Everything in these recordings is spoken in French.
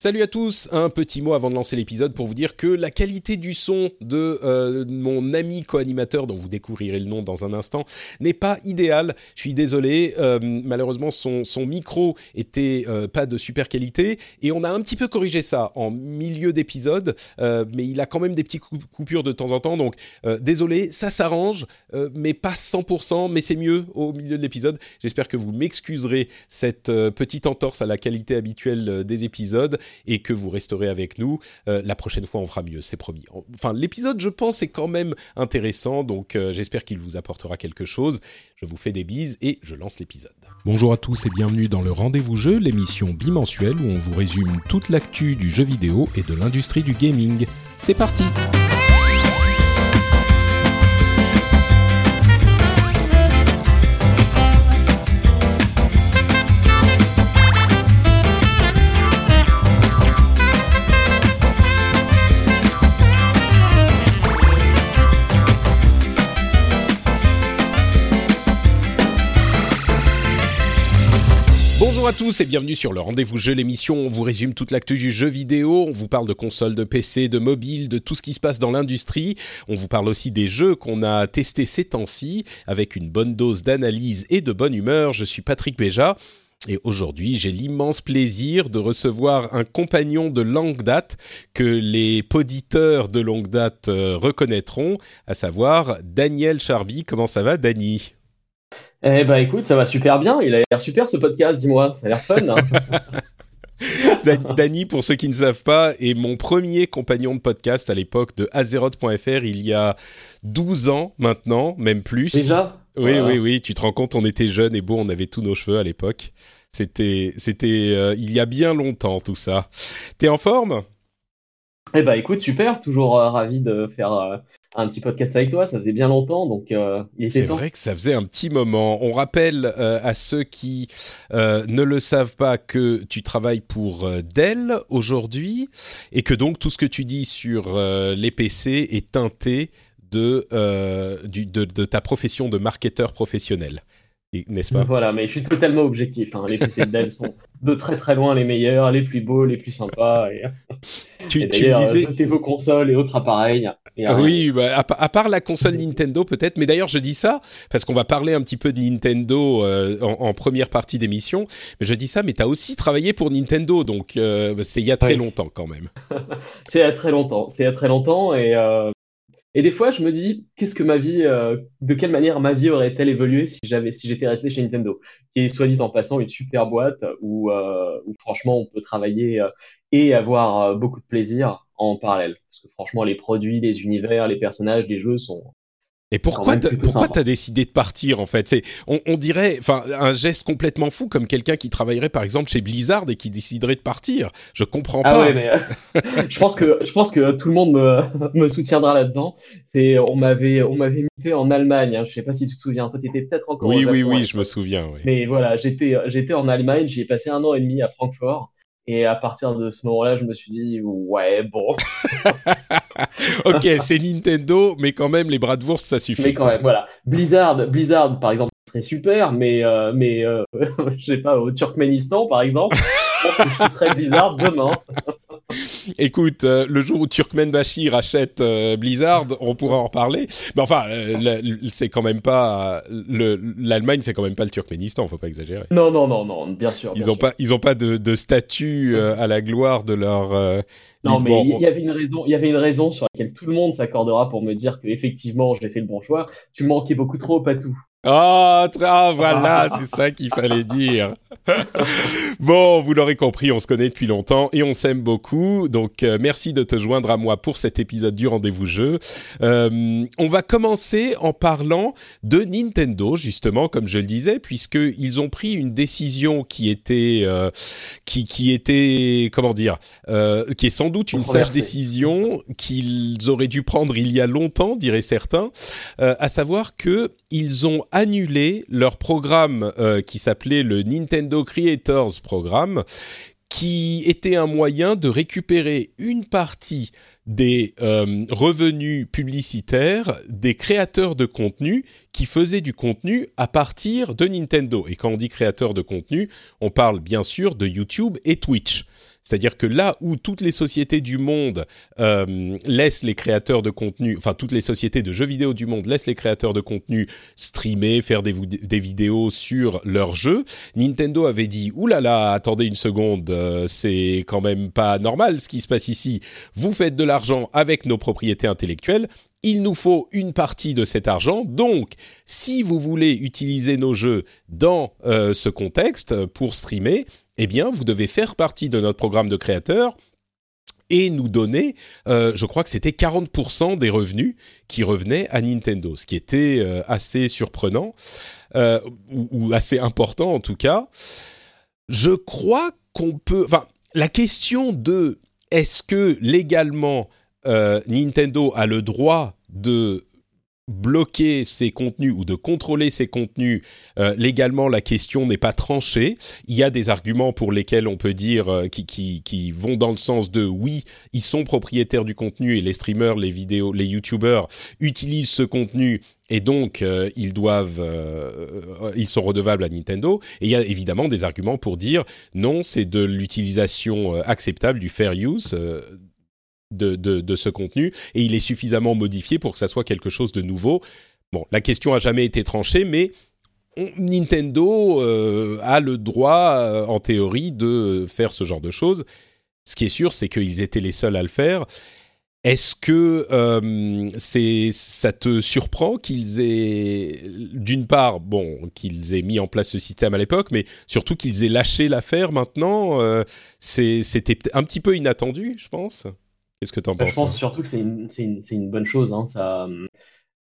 Salut à tous, un petit mot avant de lancer l'épisode pour vous dire que la qualité du son de euh, mon ami co-animateur, dont vous découvrirez le nom dans un instant, n'est pas idéale. Je suis désolé, euh, malheureusement son, micro était euh, pas de super qualité et on a un petit peu corrigé ça en milieu d'épisode, mais il a quand même des petites coup- coupures de temps en temps, donc désolé, ça s'arrange, mais pas 100%, mais c'est mieux au milieu de l'épisode. J'espère que vous m'excuserez cette petite entorse à la qualité habituelle des épisodes et que vous resterez avec nous. Euh, la prochaine fois, on fera mieux, c'est promis. Enfin, l'épisode, je pense, est quand même intéressant, donc euh, j'espère qu'il vous apportera quelque chose. Je vous fais des bises et je lance l'épisode. Bonjour à tous et bienvenue dans le Rendez-vous Jeu, l'émission bimensuelle où on vous résume toute l'actu du jeu vidéo et de l'industrie du gaming. C'est parti à tous et bienvenue sur le Rendez-vous Jeu, l'émission on vous résume toute l'actu du jeu vidéo, on vous parle de consoles, de PC, de mobile, de tout ce qui se passe dans l'industrie, on vous parle aussi des jeux qu'on a testés ces temps-ci, avec une bonne dose d'analyse et de bonne humeur. Je suis Patrick Béja. Et aujourd'hui, j'ai l'immense plaisir de recevoir un compagnon de longue date que les poditeurs de longue date euh, reconnaîtront, à savoir Daniel Charby. Comment ça va, Dany Eh ben écoute, ça va super bien. Il a l'air super ce podcast, dis-moi. Ça a l'air fun. Hein Dan- Dany, pour ceux qui ne savent pas, est mon premier compagnon de podcast à l'époque de Azeroth.fr il y a 12 ans maintenant, même plus. Déjà? Oui, Voilà. oui, oui, tu te rends compte, on était jeunes et beaux, on avait tous nos cheveux à l'époque. C'était, c'était euh, il y a bien longtemps tout ça. T'es en forme? Eh ben écoute, super. Toujours euh, ravi de faire euh, un petit podcast avec toi. Ça faisait bien longtemps, donc euh, C'est vrai que ça faisait un petit moment. On rappelle euh, à ceux qui euh, ne le savent pas que tu travailles pour Dell aujourd'hui et que donc tout ce que tu dis sur les PC est teinté de, du- de, de ta profession de marketeur professionnel. N'est-ce pas? Voilà, mais je suis totalement objectif. hein. Les PC de Dell sont de très très loin les meilleurs, les plus beaux, les plus sympas. Et, Tu, tu me disais. jetez vos consoles et autres appareils. Et Ah. Oui, bah, à, pa- à part la console Nintendo peut-être, mais d'ailleurs je dis ça parce qu'on va parler un petit peu de Nintendo euh, en, en première partie d'émission, mais je dis ça, mais tu as aussi travaillé pour Nintendo, donc euh, bah, c'est il y a très longtemps quand même. C'est à très longtemps. C'est à très longtemps et euh, et des fois je me dis qu'est-ce que ma vie, euh, de quelle manière ma vie aurait-elle évolué si j'avais, si j'étais resté chez Nintendo, qui est soit dit en passant une super boîte où, euh, où franchement on peut travailler euh, et avoir euh, beaucoup de plaisir en parallèle. Parce que franchement les produits, les univers, les personnages, les jeux sont Et pourquoi pourquoi t'as décidé de partir en fait? C'est on, on dirait, enfin un geste complètement fou comme quelqu'un qui travaillerait par exemple chez Blizzard et qui déciderait de partir. Je comprends Ah pas. ouais, mais euh, je pense que je pense que tout le monde me, me soutiendra là-dedans. C'est on m'avait on m'avait muté en Allemagne. Hein. Je sais pas si tu te souviens. Toi, t'étais peut-être encore. oui, au oui, Japon oui, je me souviens. oui. Mais voilà, j'étais j'étais en Allemagne. J'y ai passé un an et demi à Francfort. Et à partir de ce moment-là, je me suis dit ouais bon, ok, c'est Nintendo, mais quand même les bras de bourse ça suffit. mais quand même voilà. Blizzard, Blizzard par exemple, serait super, mais euh, mais euh, je sais pas au Turkménistan par exemple. je pense que je Blizzard demain. Écoute, euh, le jour où Turkmenbashi rachète euh, Blizzard, on pourra en reparler. Mais enfin, euh, c'est quand même pas le- l'Allemagne, c'est quand même pas le Turkménistan, faut pas exagérer. Non non non non, bien sûr. Ils bien ont sûr. pas, ils ont pas de, de statut à la gloire de leur. Non, mais il y avait une raison, il y avait une raison sur laquelle tout le monde s'accordera pour me dire que effectivement j'ai fait le bon choix. Tu manquais beaucoup trop, Patou. Ah, tra- voilà, c'est ça qu'il fallait dire. Bon, vous l'aurez compris, on se connaît depuis longtemps et on s'aime beaucoup. Donc, euh, merci de te joindre à moi pour cet épisode du rendez-vous jeu. Euh, on va commencer en parlant de Nintendo, justement, comme je le disais, puisqu'ils ont pris une décision qui était, euh, qui, qui était, comment dire, qui est sans doute une sage décision qu'ils auraient dû prendre il y a longtemps, diraient certains, à savoir que ils ont annulé leur programme qui s'appelait le Nintendo Creators Programme, qui était un moyen de récupérer une partie des euh, revenus publicitaires des créateurs de contenu qui faisaient du contenu à partir de Nintendo. Et quand on dit créateur de contenu, on parle bien sûr de YouTube et Twitch. C'est-à-dire que là où toutes les sociétés du monde euh, laissent les créateurs de contenu, enfin toutes les sociétés de jeux vidéo du monde laissent les créateurs de contenu streamer, faire des, vidéos sur leurs jeux, Nintendo avait dit Ouh là là, attendez une seconde, euh, c'est quand même pas normal ce qui se passe ici. Vous faites de l'argent avec nos propriétés intellectuelles, il nous faut une partie de cet argent. Donc, si vous voulez utiliser nos jeux dans euh, ce contexte pour streamer, eh bien, vous devez faire partie de notre programme de créateurs et nous donner, euh, je crois que c'était 40% des revenus qui revenaient à Nintendo, ce qui était euh, assez surprenant, euh, ou, assez important en tout cas. Je crois qu'on peut... Enfin, la question de est-ce que légalement Nintendo a le droit de bloquer ces contenus ou de contrôler ces contenus euh, légalement, la question n'est pas tranchée. Il y a des arguments pour lesquels on peut dire euh, qui, qui, qui, vont dans le sens de oui, ils sont propriétaires du contenu et les streamers, les vidéos, les youtubeurs utilisent ce contenu et donc euh, ils doivent, ils sont redevables à Nintendo. Et il y a évidemment des arguments pour dire non, c'est de l'utilisation acceptable du fair use de, ce contenu et il est suffisamment modifié pour que ça soit quelque chose de nouveau. Bon, la question a jamais été tranchée, mais Nintendo euh, a le droit, euh, en théorie, de faire ce genre de choses. Ce qui est sûr, c'est qu'ils étaient les seuls à le faire. Est-ce que euh, c'est ça te surprend qu'ils aient, d'une part, bon, qu'ils aient mis en place ce système à l'époque, mais surtout qu'ils aient lâché l'affaire maintenant C'était un petit peu inattendu, je pense? Qu'est-ce que tu en bah, penses Je pense surtout que c'est une, une, une, bonne chose. Hein, ça,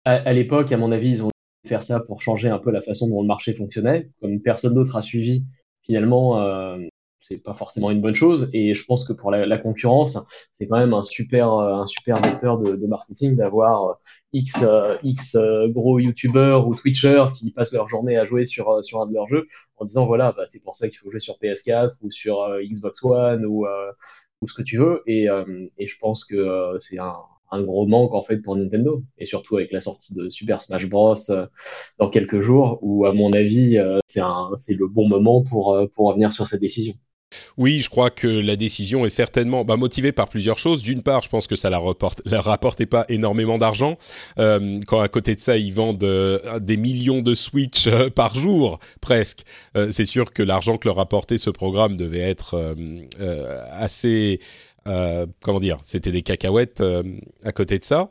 à, l'époque, à mon avis, ils ont faire ça pour changer un peu la façon dont le marché fonctionnait. Comme personne d'autre a suivi, finalement, euh, c'est pas forcément une bonne chose. Et je pense que pour la, concurrence, c'est quand même un super, un super vecteur de, de marketing d'avoir euh, X, euh, X euh, gros youtubeurs ou twitchers qui passent leur journée à jouer sur, sur un de leurs jeux en disant voilà, bah, c'est pour ça qu'il faut jouer sur PS4 ou sur Xbox One ou ou ce que tu veux. Et, euh, et je pense que euh, c'est un, un, gros manque en fait pour Nintendo. Et surtout avec la sortie de Super Smash Bros. Euh, dans quelques jours, où à mon avis, c'est le bon moment pour, pour revenir sur cette décision. Oui, je crois que la décision est certainement bah, motivée par plusieurs choses. D'une part, je pense que ça la, reporte, la rapportait pas énormément d'argent. Euh, quand à côté de ça, ils vendent euh, des millions de Switch euh, par jour, presque. Euh, c'est sûr que l'argent que leur rapportait ce programme devait être assez... comment dire C'était des cacahuètes à côté de ça.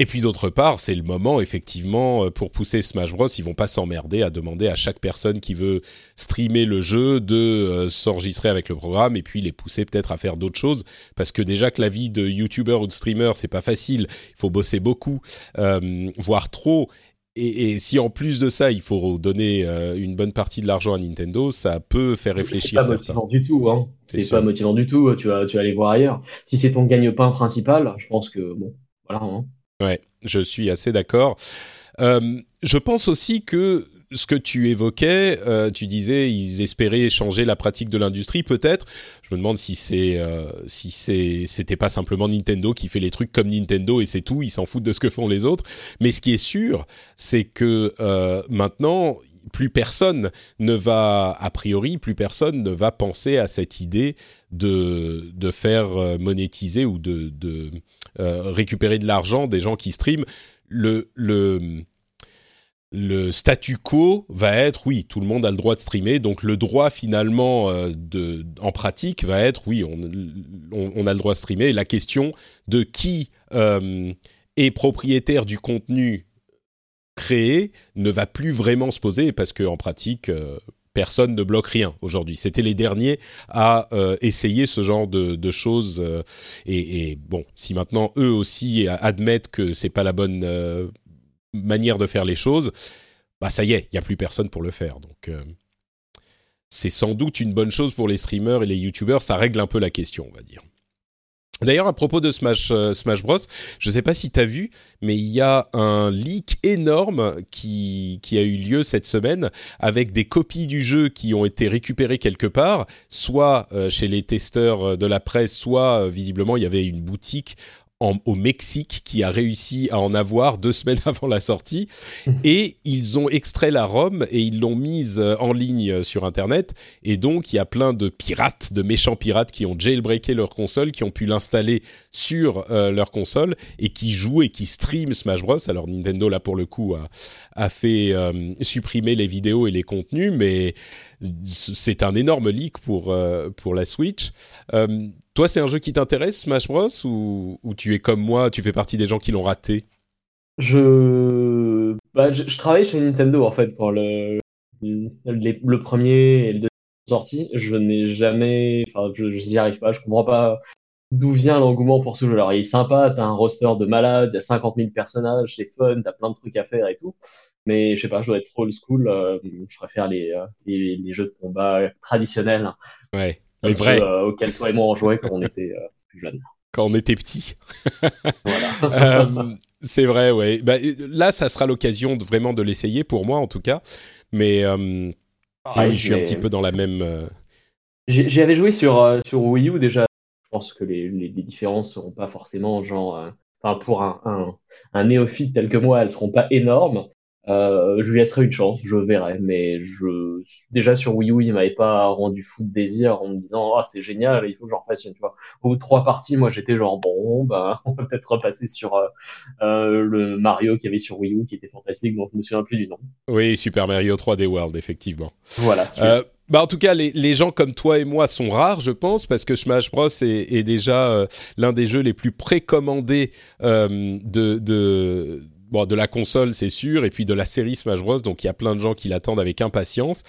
Et puis d'autre part, c'est le moment effectivement euh, pour pousser Smash Bros. Ils vont pas s'emmerder à demander à chaque personne qui veut streamer le jeu de euh, s'enregistrer avec le programme et puis les pousser peut-être à faire d'autres choses parce que déjà que la vie de YouTuber ou de streamer c'est pas facile, il faut bosser beaucoup, euh, voire trop. Et, si en plus de ça, il faut donner une bonne partie de l'argent à Nintendo, ça peut faire réfléchir. C'est pas motivant du tout. Hein. C'est pas motivant du tout. Tu vas, tu vas aller voir ailleurs. Si c'est ton gagne-pain principal, je pense que bon, voilà. Hein. Ouais, je suis assez d'accord. Euh, je pense aussi que ce que tu évoquais, euh, tu disais ils espéraient changer la pratique de l'industrie, peut-être. Je me demande si c'est euh, si c'est c'était pas simplement Nintendo qui fait les trucs comme Nintendo et c'est tout, ils s'en foutent de ce que font les autres. Mais ce qui est sûr, c'est que maintenant plus personne ne va, a priori, plus personne ne va penser à cette idée de, de faire monétiser ou de, euh, récupérer de l'argent des gens qui streament. Le, le, le statu quo va être oui, tout le monde a le droit de streamer, donc le droit finalement euh, de, en pratique va être oui, on, on, a le droit de streamer. La question de qui euh, est propriétaire du contenu créé ne va plus vraiment se poser parce que en pratique, personne ne bloque rien aujourd'hui. C'était les derniers à essayer ce genre de, choses. Et, et, bon, si maintenant eux aussi admettent que c'est pas la bonne manière de faire les choses, bah ça y est, il y a plus personne pour le faire. Donc c'est sans doute une bonne chose pour les streamers et les youtubeurs. Ça règle un peu la question, on va dire. D'ailleurs, à propos de Smash, euh, Bros, je ne sais pas si tu as vu, mais il y a un leak énorme qui, qui a eu lieu cette semaine avec des copies du jeu qui ont été récupérées quelque part, soit euh, chez les testeurs de la presse, soit euh, visiblement il y avait une boutique au Mexique qui a réussi à en avoir deux semaines avant la sortie. Et ils ont extrait la ROM et ils l'ont mise euh, en ligne euh, sur Internet. Et donc, il y a plein de pirates, de méchants pirates qui ont jailbreaké leur console, qui ont pu l'installer sur euh, leur console et qui jouent et qui streament Smash Bros. Alors, Nintendo, là, pour le coup, a, a fait supprimer les vidéos et les contenus, mais c'est un énorme leak pour, pour la Switch. Toi, c'est un jeu qui t'intéresse, Smash Bros, ou, tu es comme moi, tu fais partie des gens qui l'ont raté? Je... Bah, je... travaille chez Nintendo en fait quand le, le premier et le deuxième sont sortis. Je n'ai jamais, enfin, je n'y arrive pas. Je comprends pas d'où vient l'engouement pour ce jeu. Alors, il est sympa, t'as un roster de malades, il y a 50 000 personnages, c'est fun, t'as plein de trucs à faire et tout. Mais je sais pas, je dois être trop old school. Euh, je préfère les, euh, les, les, jeux de combat traditionnels. Ouais. Les vrais. Euh, auquel toi et moi on jouait quand on était euh, plus jeunes. Quand on était petit. voilà. Euh, c'est vrai, ouais. Bah, là, ça sera l'occasion de, vraiment de l'essayer pour moi, en tout cas. Mais ah, je suis un petit peu dans la même. J'y avais joué sur sur Wii U déjà. Je pense que les, les, les différences seront pas forcément genre. Enfin, pour un, un, un, néophyte tel que moi, elles seront pas énormes. Euh, je lui laisserai une chance, je verrai. Mais je déjà sur Wii U, il m'avait pas rendu fou de désir en me disant ah c'est génial, il faut que j'en refasse une. Tu vois. Au bout de trois parties, moi j'étais genre bon bah on va peut-être repasser sur euh, euh le Mario qu'il y avait sur Wii U qui était fantastique, donc je me souviens plus du nom. Oui, Super Mario 3D World effectivement. Voilà. Bah en tout cas, les, les, gens comme toi et moi sont rares, je pense, parce que Smash Bros est, est déjà l'un des jeux les plus précommandés de, de bon, de la console, c'est sûr, et puis de la série Smash Bros. Donc il y a plein de gens qui l'attendent avec impatience.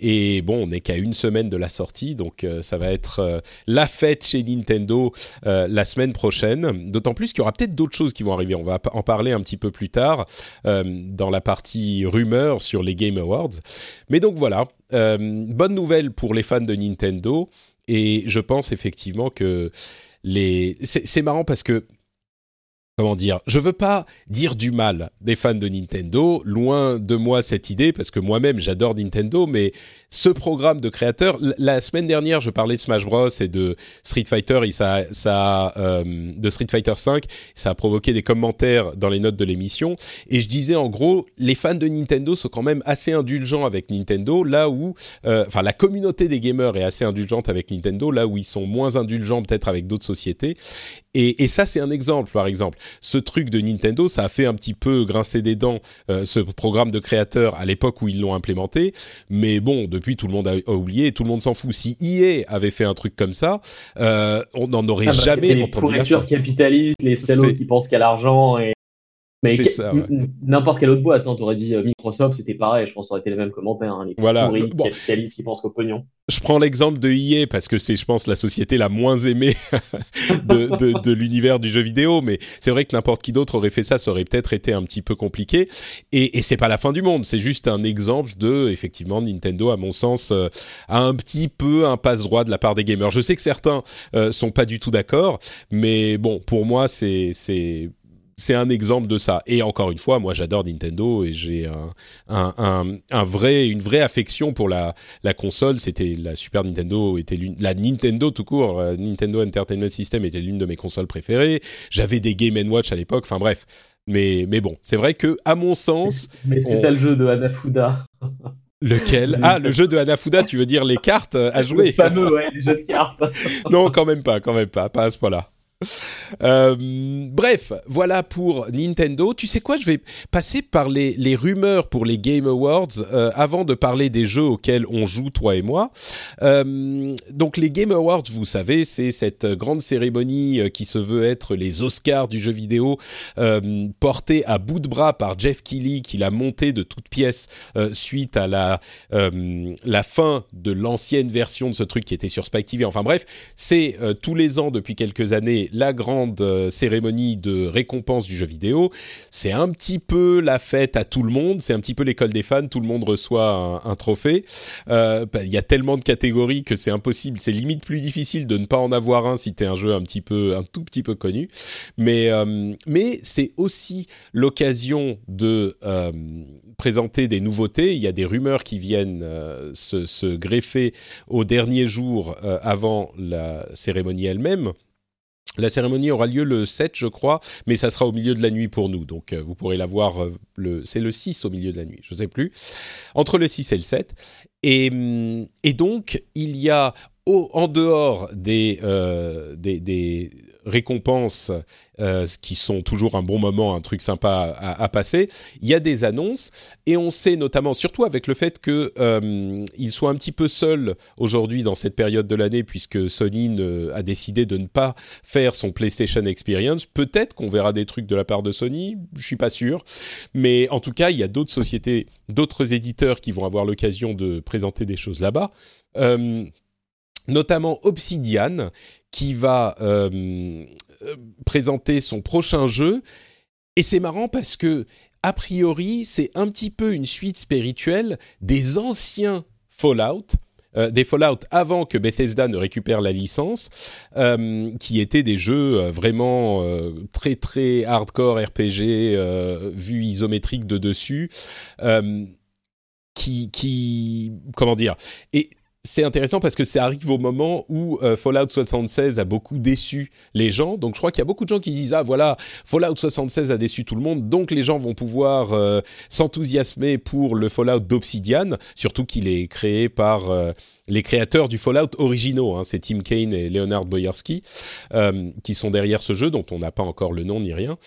Et bon, on n'est qu'à une semaine de la sortie, donc euh, ça va être euh, la fête chez Nintendo euh, la semaine prochaine. D'autant plus qu'il y aura peut-être d'autres choses qui vont arriver. On va en parler un petit peu plus tard dans la partie rumeur sur les Game Awards. Mais donc voilà, bonne nouvelle pour les fans de Nintendo. Et je pense effectivement que les... c'est marrant parce que comment dire, je veux pas dire du mal des fans de Nintendo, loin de moi cette idée parce que moi-même j'adore Nintendo, mais ce programme de créateurs, la semaine dernière je parlais de Smash Bros et de Street Fighter et ça, ça euh, de Street Fighter 5, ça a provoqué des commentaires dans les notes de l'émission. Et je disais en gros les fans de Nintendo sont quand même assez indulgents avec Nintendo, là où, euh, enfin la communauté des gamers est assez indulgente avec Nintendo, là où ils sont moins indulgents peut-être avec d'autres sociétés. Et, et ça c'est un exemple par exemple. Ce truc de Nintendo, ça a fait un petit peu grincer des dents euh, ce programme de créateurs à l'époque où ils l'ont implémenté. Mais bon, depuis tout le monde a, oublié, tout le monde s'en fout. Si EA avait fait un truc comme ça, euh, on n'en aurait ah bah, jamais entendu. Les capitalistes, les salauds qui pensent qu'à l'argent et mais n'importe quelle autre boîte, hein, t'aurais dit euh, Microsoft, c'était pareil, je pense que ça aurait été les mêmes commentaires. Hein, les voilà. capitalistes qui pensent au pognon. Je prends l'exemple de EA parce que c'est, je pense, la société la moins aimée de, de, de l'univers du jeu vidéo, mais c'est vrai que n'importe qui d'autre aurait fait ça, ça aurait peut-être été un petit peu compliqué. Et, et c'est pas la fin du monde, c'est juste un exemple de, effectivement, Nintendo, à mon sens, euh, a un petit peu un passe-droit de la part des gamers. Je sais que certains euh, sont pas du tout d'accord, mais bon, pour moi, c'est, c'est c'est un exemple de ça. Et encore une fois, moi j'adore Nintendo et j'ai un, un, un, vrai, une vraie affection pour la, la console. C'était la Super Nintendo, était la Nintendo tout court, euh, Nintendo Entertainment System était l'une de mes consoles préférées. J'avais des Game Watch à l'époque. Enfin bref, mais mais bon, c'est vrai que à mon sens, mais c'était le jeu de Hanafuda. Lequel? Ah, le jeu de Hanafuda, tu veux dire les cartes à jouer? Le fameux, ouais, les jeux de cartes. non, quand même pas, quand même pas, pas à ce point-là. Euh, bref, voilà pour Nintendo. Tu sais quoi, je vais passer par les, rumeurs pour les Game Awards euh, avant de parler des jeux auxquels on joue, toi et moi. Euh, donc les Game Awards, vous savez, c'est cette grande cérémonie qui se veut être les Oscars du jeu vidéo, portée à bout de bras par Jeff Keighley, qui l'a monté de toutes pièces suite à la, la fin de l'ancienne version de ce truc qui était sur Spike TV. Enfin bref, c'est tous les ans depuis quelques années la grande euh, cérémonie de récompense du jeu vidéo. C'est un petit peu la fête à tout le monde, c'est un petit peu l'école des fans, tout le monde reçoit un, trophée. Euh, bah, il y a tellement de catégories que c'est impossible, c'est limite plus difficile de ne pas en avoir un si tu es un jeu un petit peu, un tout petit peu connu. Mais, euh, mais c'est aussi l'occasion de présenter des nouveautés. Il y a des rumeurs qui viennent se, greffer au dernier jour avant la cérémonie elle-même. La cérémonie aura lieu le 7, je crois, mais ça sera au milieu de la nuit pour nous. Donc, euh, vous pourrez la voir, euh, c'est le 6 au milieu de la nuit, je ne sais plus. Entre le 6 et le 7. Et, hum, et donc, il y a en dehors des, euh, récompenses euh, qui sont toujours un bon moment, un truc sympa à, passer, il y a des annonces et on sait notamment, surtout avec le fait que euh, soient un petit peu seuls aujourd'hui dans cette période de l'année puisque Sony a décidé de ne pas faire son PlayStation Experience. Peut-être qu'on verra des trucs de la part de Sony, je suis pas sûr, mais en tout cas il y a d'autres sociétés, d'autres éditeurs qui vont avoir l'occasion de présenter des choses là-bas. Euh, notamment Obsidian, qui va euh, présenter son prochain jeu. Et c'est marrant parce que, a priori, c'est un petit peu une suite spirituelle des anciens Fallout. Euh, des Fallout avant que Bethesda ne récupère la licence, euh, qui étaient des jeux euh, vraiment euh, très très hardcore RPG, vue isométrique de dessus, qui, qui, comment dire, et c'est intéressant parce que ça arrive au moment où euh, Fallout 76 a beaucoup déçu les gens. Donc je crois qu'il y a beaucoup de gens qui disent ah voilà Fallout 76 a déçu tout le monde, donc les gens vont pouvoir euh, s'enthousiasmer pour le Fallout d'Obsidian, surtout qu'il est créé par euh, les créateurs du Fallout originaux. Hein, c'est Tim Kaine et Leonard Boyarski qui sont derrière ce jeu dont on n'a pas encore le nom ni rien.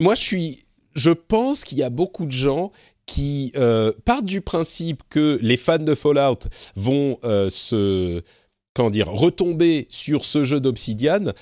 moi je suis je pense qu'il y a beaucoup de gens qui euh, partent du principe que les fans de Fallout vont euh, se comment dire retomber sur ce jeu d'Obsidian.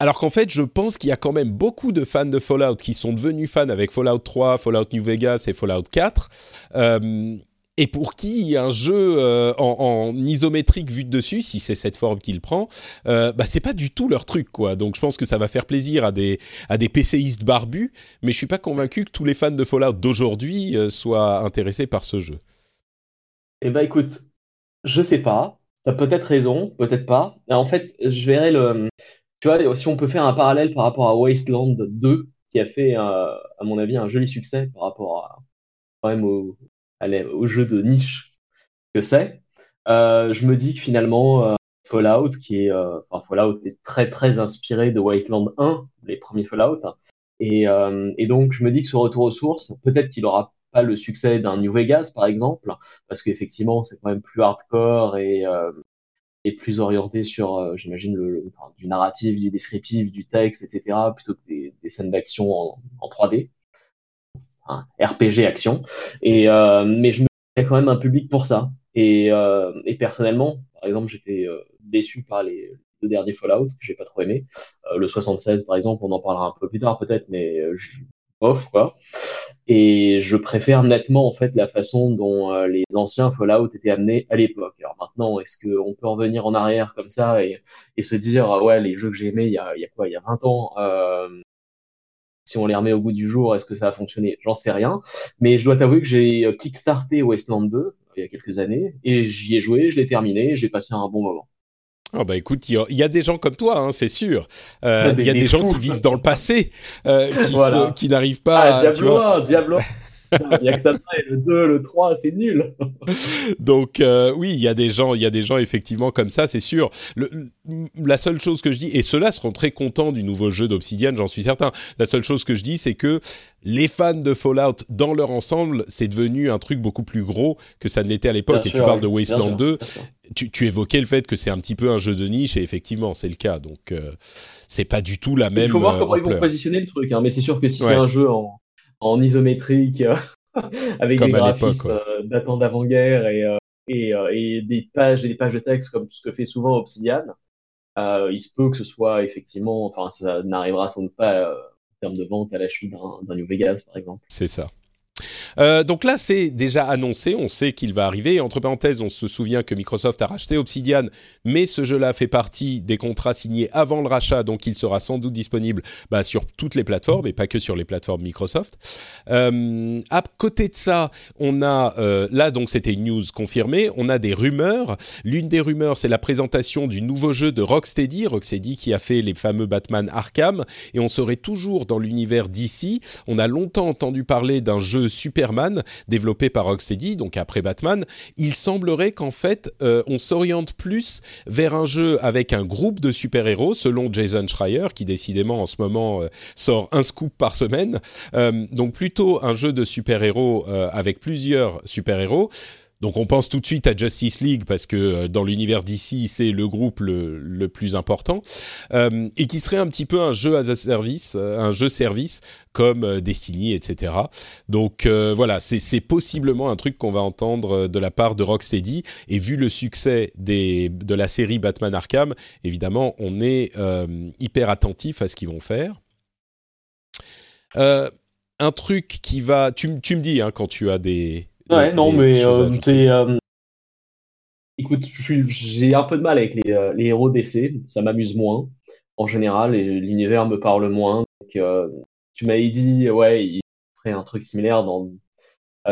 Alors qu'en fait, je pense qu'il y a quand même beaucoup de fans de Fallout qui sont devenus fans avec Fallout 3, Fallout New Vegas et Fallout 4. Euh, et pour qui un jeu euh, en, isométrique vu de dessus, si c'est cette forme qu'il prend, euh, bah c'est pas du tout leur truc quoi. Donc je pense que ça va faire plaisir à des à PCistes barbus, mais je suis pas convaincu que tous les fans de Fallout d'aujourd'hui euh, soient intéressés par ce jeu. Eh ben écoute, je sais pas. T'as peut-être raison, peut-être pas. En fait, je verrai le. Tu vois, si on peut faire un parallèle par rapport à Wasteland 2, qui a fait, à mon avis, un joli succès par rapport à quand au jeu de niche que c'est, euh, je me dis que finalement, euh, Fallout, qui est, euh, enfin, Fallout est très très inspiré de Wasteland 1, les premiers Fallout, hein. et, et, donc je me dis que ce retour aux sources, peut-être qu'il aura pas le succès d'un New Vegas par exemple, parce qu'effectivement c'est quand même plus hardcore et, et plus orienté sur, j'imagine, le, du narratif, du descriptif, du texte, etc., plutôt que des, des scènes d'action en, en 3D. RPG action. Et, euh, mais je me y a quand même un public pour ça. Et, euh, et personnellement, par exemple, j'étais euh, déçu par les deux derniers Fallout que j'ai pas trop aimé. le 76, par exemple, on en parlera un peu plus tard peut-être, mais je... off quoi. Et je préfère nettement en fait la façon dont les anciens Fallout étaient amenés à l'époque. Alors maintenant, est-ce qu'on peut revenir en arrière comme ça et, et se dire ouais les jeux que j'ai aimés il y a, il y a quoi il y a 20 ans euh, si on les remet au bout du jour, est-ce que ça va fonctionner J'en sais rien. Mais je dois t'avouer que j'ai euh, kickstarté Wasteland 2 euh, il y a quelques années et j'y ai joué, je l'ai terminé, j'ai passé un bon moment. Oh bah écoute, il y, a des gens comme toi, hein, c'est sûr. Euh, il y a des, gens qui vivent dans le passé, euh, qui, qui n'arrivent pas. Ah, Diablo, Diablo. Il y a que ça le 2, le 3, c'est nul. Donc euh, oui, il y a des gens, il y a des gens effectivement comme ça, c'est sûr. Le, la seule chose que je dis, et ceux-là seront très contents du nouveau jeu d'Obsidian, j'en suis certain. La seule chose que je dis, c'est que les fans de Fallout, dans leur ensemble, c'est devenu un truc beaucoup plus gros que ça ne l'était à l'époque. Et tu parles de Wasteland 2 tu, évoquais le fait que c'est un petit peu un jeu de niche et effectivement c'est le cas. Donc c'est pas du tout la même. Il faut voir comment ils vont positionner le truc. Hein, mais c'est sûr que si c'est un jeu en, en isométrique avec des graphismes datant d'avant-guerre et, et, et, des pages et des pages de texte comme ce que fait souvent Obsidian, il se peut que ce soit effectivement, enfin ça n'arrivera sans doute pas en termes de vente à la chute d'un New Vegas par exemple. C'est ça. Euh, donc là, c'est déjà annoncé, on sait qu'il va arriver. Entre parenthèses, on se souvient que Microsoft a racheté Obsidian, mais ce jeu-là fait partie des contrats signés avant le rachat, donc il sera sans doute disponible bah, sur toutes les plateformes et pas que sur les plateformes Microsoft. Euh, à côté de ça, on a euh, là donc c'était une news confirmée. On a des rumeurs. L'une des rumeurs, c'est la présentation du nouveau jeu de Rocksteady, Rocksteady qui a fait les fameux Batman Arkham, et on serait toujours dans l'univers d'ici. On a longtemps entendu parler d'un jeu Superman développé par Rocksteady, donc après Batman, il semblerait qu'en fait euh, on s'oriente plus vers un jeu avec un groupe de super-héros, selon Jason Schreier, qui décidément en ce moment euh, sort un scoop par semaine. Euh, donc plutôt un jeu de super-héros avec plusieurs super-héros donc on pense tout de suite à Justice League parce que euh, dans l'univers d'ici c'est le groupe le, plus important euh, et qui serait un petit peu un jeu as a service, euh, un jeu service comme Destiny, etc. Donc voilà, c'est possiblement un truc qu'on va entendre de la part de Rocksteady et vu le succès des, de la série Batman Arkham, évidemment on est hyper attentif à ce qu'ils vont faire. un truc qui va, tu, tu me dis hein, quand tu as des Ouais, non, mais euh, euh, Écoute, j'ai un peu de mal avec les, euh, les héros d'essai, ça m'amuse moins en général et l'univers me parle moins. tu m'avais dit, ouais, il ferait un truc similaire dans,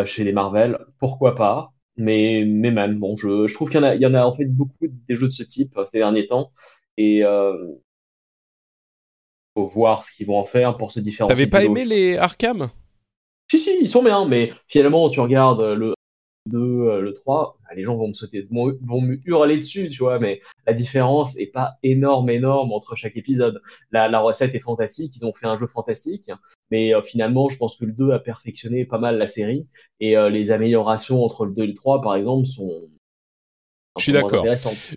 chez les Marvel, pourquoi pas mais, mais même, bon, je, je trouve qu'il y, en a, il y en a en fait beaucoup des jeux de ce type ces derniers temps et faut voir ce qu'ils vont en faire pour se différencier. T'avais pas aimé les Arkham? Si, si, ils sont bien, mais finalement, tu regardes le 2, euh, le 3, bah, les gens vont me sauter, vont, me hurler dessus, tu vois, mais la différence est pas énorme, énorme entre chaque épisode. La, la recette est fantastique, ils ont fait un jeu fantastique, mais euh, finalement, je pense que le 2 a perfectionné pas mal la série, et euh, les améliorations entre le 2 et le 3, par exemple, sont, je suis d'accord.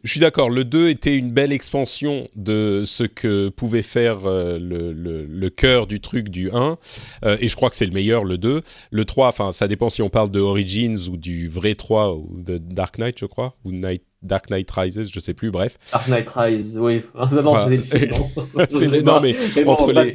Je suis d'accord. Le 2 était une belle expansion de ce que pouvait faire euh, le, le, le, cœur du truc du 1. Euh, et je crois que c'est le meilleur, le 2. Le 3, enfin, ça dépend si on parle de Origins ou du vrai 3 ou de Dark Knight, je crois. Ou Night, Dark Knight Rises, je sais plus, bref. Dark Knight Rises, oui. c'est le film. non, mais, entre les.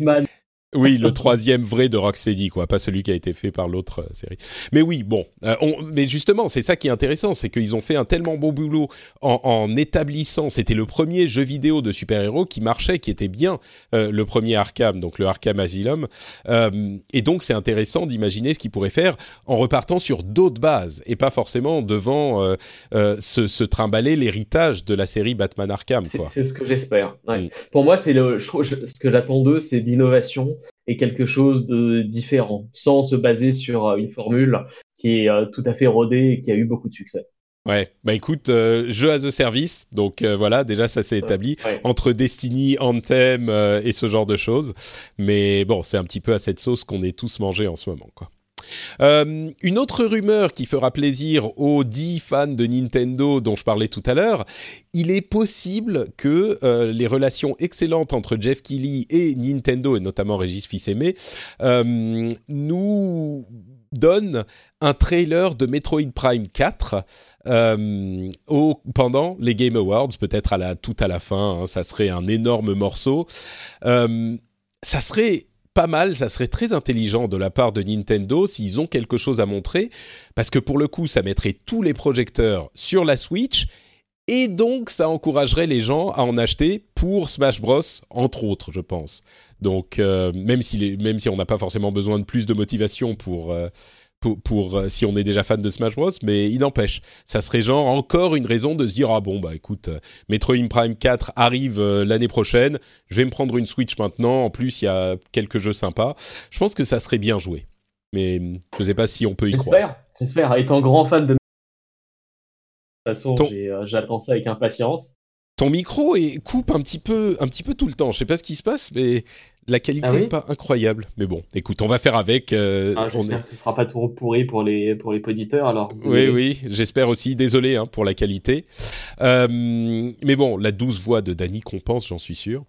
Oui, le troisième vrai de Rocksteady, quoi, pas celui qui a été fait par l'autre euh, série. Mais oui, bon, euh, mais justement, c'est ça qui est intéressant, c'est qu'ils ont fait un tellement bon boulot en, établissant. C'était le premier jeu vidéo de super-héros qui marchait, qui était bien euh, le premier Arkham, donc le Arkham Asylum. et donc, c'est intéressant d'imaginer ce qu'ils pourraient faire en repartant sur d'autres bases et pas forcément devant se, se, trimballer l'héritage de la série Batman Arkham. C'est ce que j'espère. Ouais. Mm. Pour moi, c'est le, ce que j'attends d'eux, c'est l'innovation et quelque chose de différent, sans se baser sur euh, une formule qui est euh, tout à fait rodée et qui a eu beaucoup de succès. Ouais, bah écoute, euh, jeu as a service, donc voilà, déjà ça s'est établi entre Destiny, Anthem et ce genre de choses. Mais bon, c'est un petit peu à cette sauce qu'on est tous mangés en ce moment, quoi. Euh, une autre rumeur qui fera plaisir aux 10 fans de Nintendo dont je parlais tout à l'heure, il est possible que euh, les relations excellentes entre Jeff Keighley et Nintendo, et notamment Régis Fils-Aimé, euh, nous donnent un trailer de Metroid Prime 4 au, pendant les Game Awards, peut-être à la, tout à la fin, hein, ça serait un énorme morceau. ça serait pas mal, ça serait très intelligent de la part de Nintendo s'ils ont quelque chose à montrer, parce que pour le coup, ça mettrait tous les projecteurs sur la Switch, et donc ça encouragerait les gens à en acheter pour Smash Bros, entre autres, je pense. Donc, euh, même, si même si on n'a pas forcément besoin de plus de motivation pour, euh, pour, euh, si on est déjà fan de Smash Bros, mais il n'empêche, ça serait genre encore une raison de se dire ah bon bah écoute, euh, Metroid Prime 4 arrive euh, l'année prochaine, je vais me prendre une Switch maintenant. En plus, il y a quelques jeux sympas. Je pense que ça serait bien joué, mais je ne sais pas si on peut y croire. J'espère. Étant grand fan de de toute façon, j'attends ça avec impatience. Ton micro coupe un petit peu, un petit peu tout le temps. Je sais pas ce qui se passe, mais La qualité n'est ah pas incroyable, mais bon, écoute, on va faire avec. Euh, ah, J'espère que ce sera pas trop pourri pour les pour les poditeurs alors. Oui, oui, j'espère aussi. Désolé hein, pour la qualité, euh, mais bon, la douce voix de Danny compense, j'en suis sûr.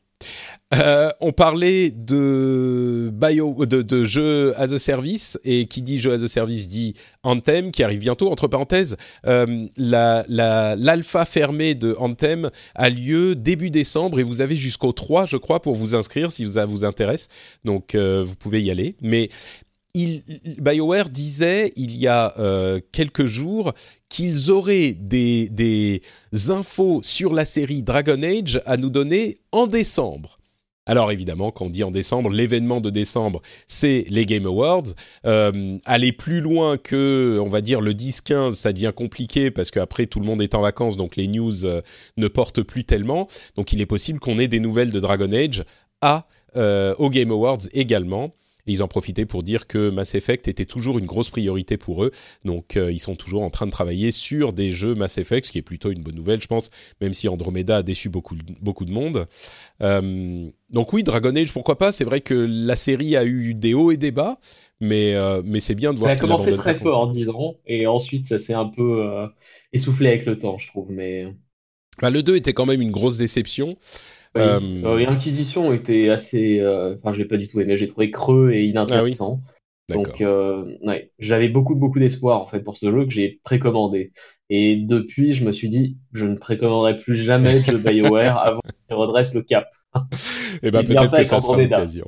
Euh, on parlait de bio, de, jeux as a service et qui dit jeu as a service dit Anthem qui arrive bientôt. Entre parenthèses, euh, l'alpha fermée de Anthem a lieu début décembre et vous avez jusqu'au 3, je crois, pour vous inscrire si ça vous intéresse. Donc euh, vous pouvez y aller. Mais BioWare disait il y a quelques jours qu'ils auraient des, infos sur la série Dragon Age à nous donner en décembre. Alors évidemment, quand on dit en décembre, l'événement de décembre, c'est les Game Awards. Euh, aller plus loin que, on va dire, le 10-15, ça devient compliqué parce qu'après, tout le monde est en vacances, donc les news euh, ne portent plus tellement. Donc il est possible qu'on ait des nouvelles de Dragon Age à, euh, aux Game Awards également ils en profitaient pour dire que Mass Effect était toujours une grosse priorité pour eux. Donc euh, ils sont toujours en train de travailler sur des jeux Mass Effect, ce qui est plutôt une bonne nouvelle, je pense, même si Andromeda a déçu beaucoup, beaucoup de monde. Euh, donc oui, Dragon Age, pourquoi pas? C'est vrai que la série a eu des hauts et des bas, mais, euh, mais c'est bien de voir. Elle a commencé très fort, disons, et ensuite ça s'est un peu essoufflé avec le temps, je trouve. Mais... Bah, le 2 était quand même une grosse déception. Euh, euh, Inquisition était assez. Euh, enfin, je l'ai pas du tout aimé. J'ai trouvé creux et inintéressant. Ah Donc, ouais, j'avais beaucoup, beaucoup d'espoir en fait pour ce jeu que j'ai précommandé. Et depuis, je me suis dit, je ne précommanderai plus jamais de BioWare avant qu'il redresse le cap. et eh ben peut-être que ça sera l'occasion.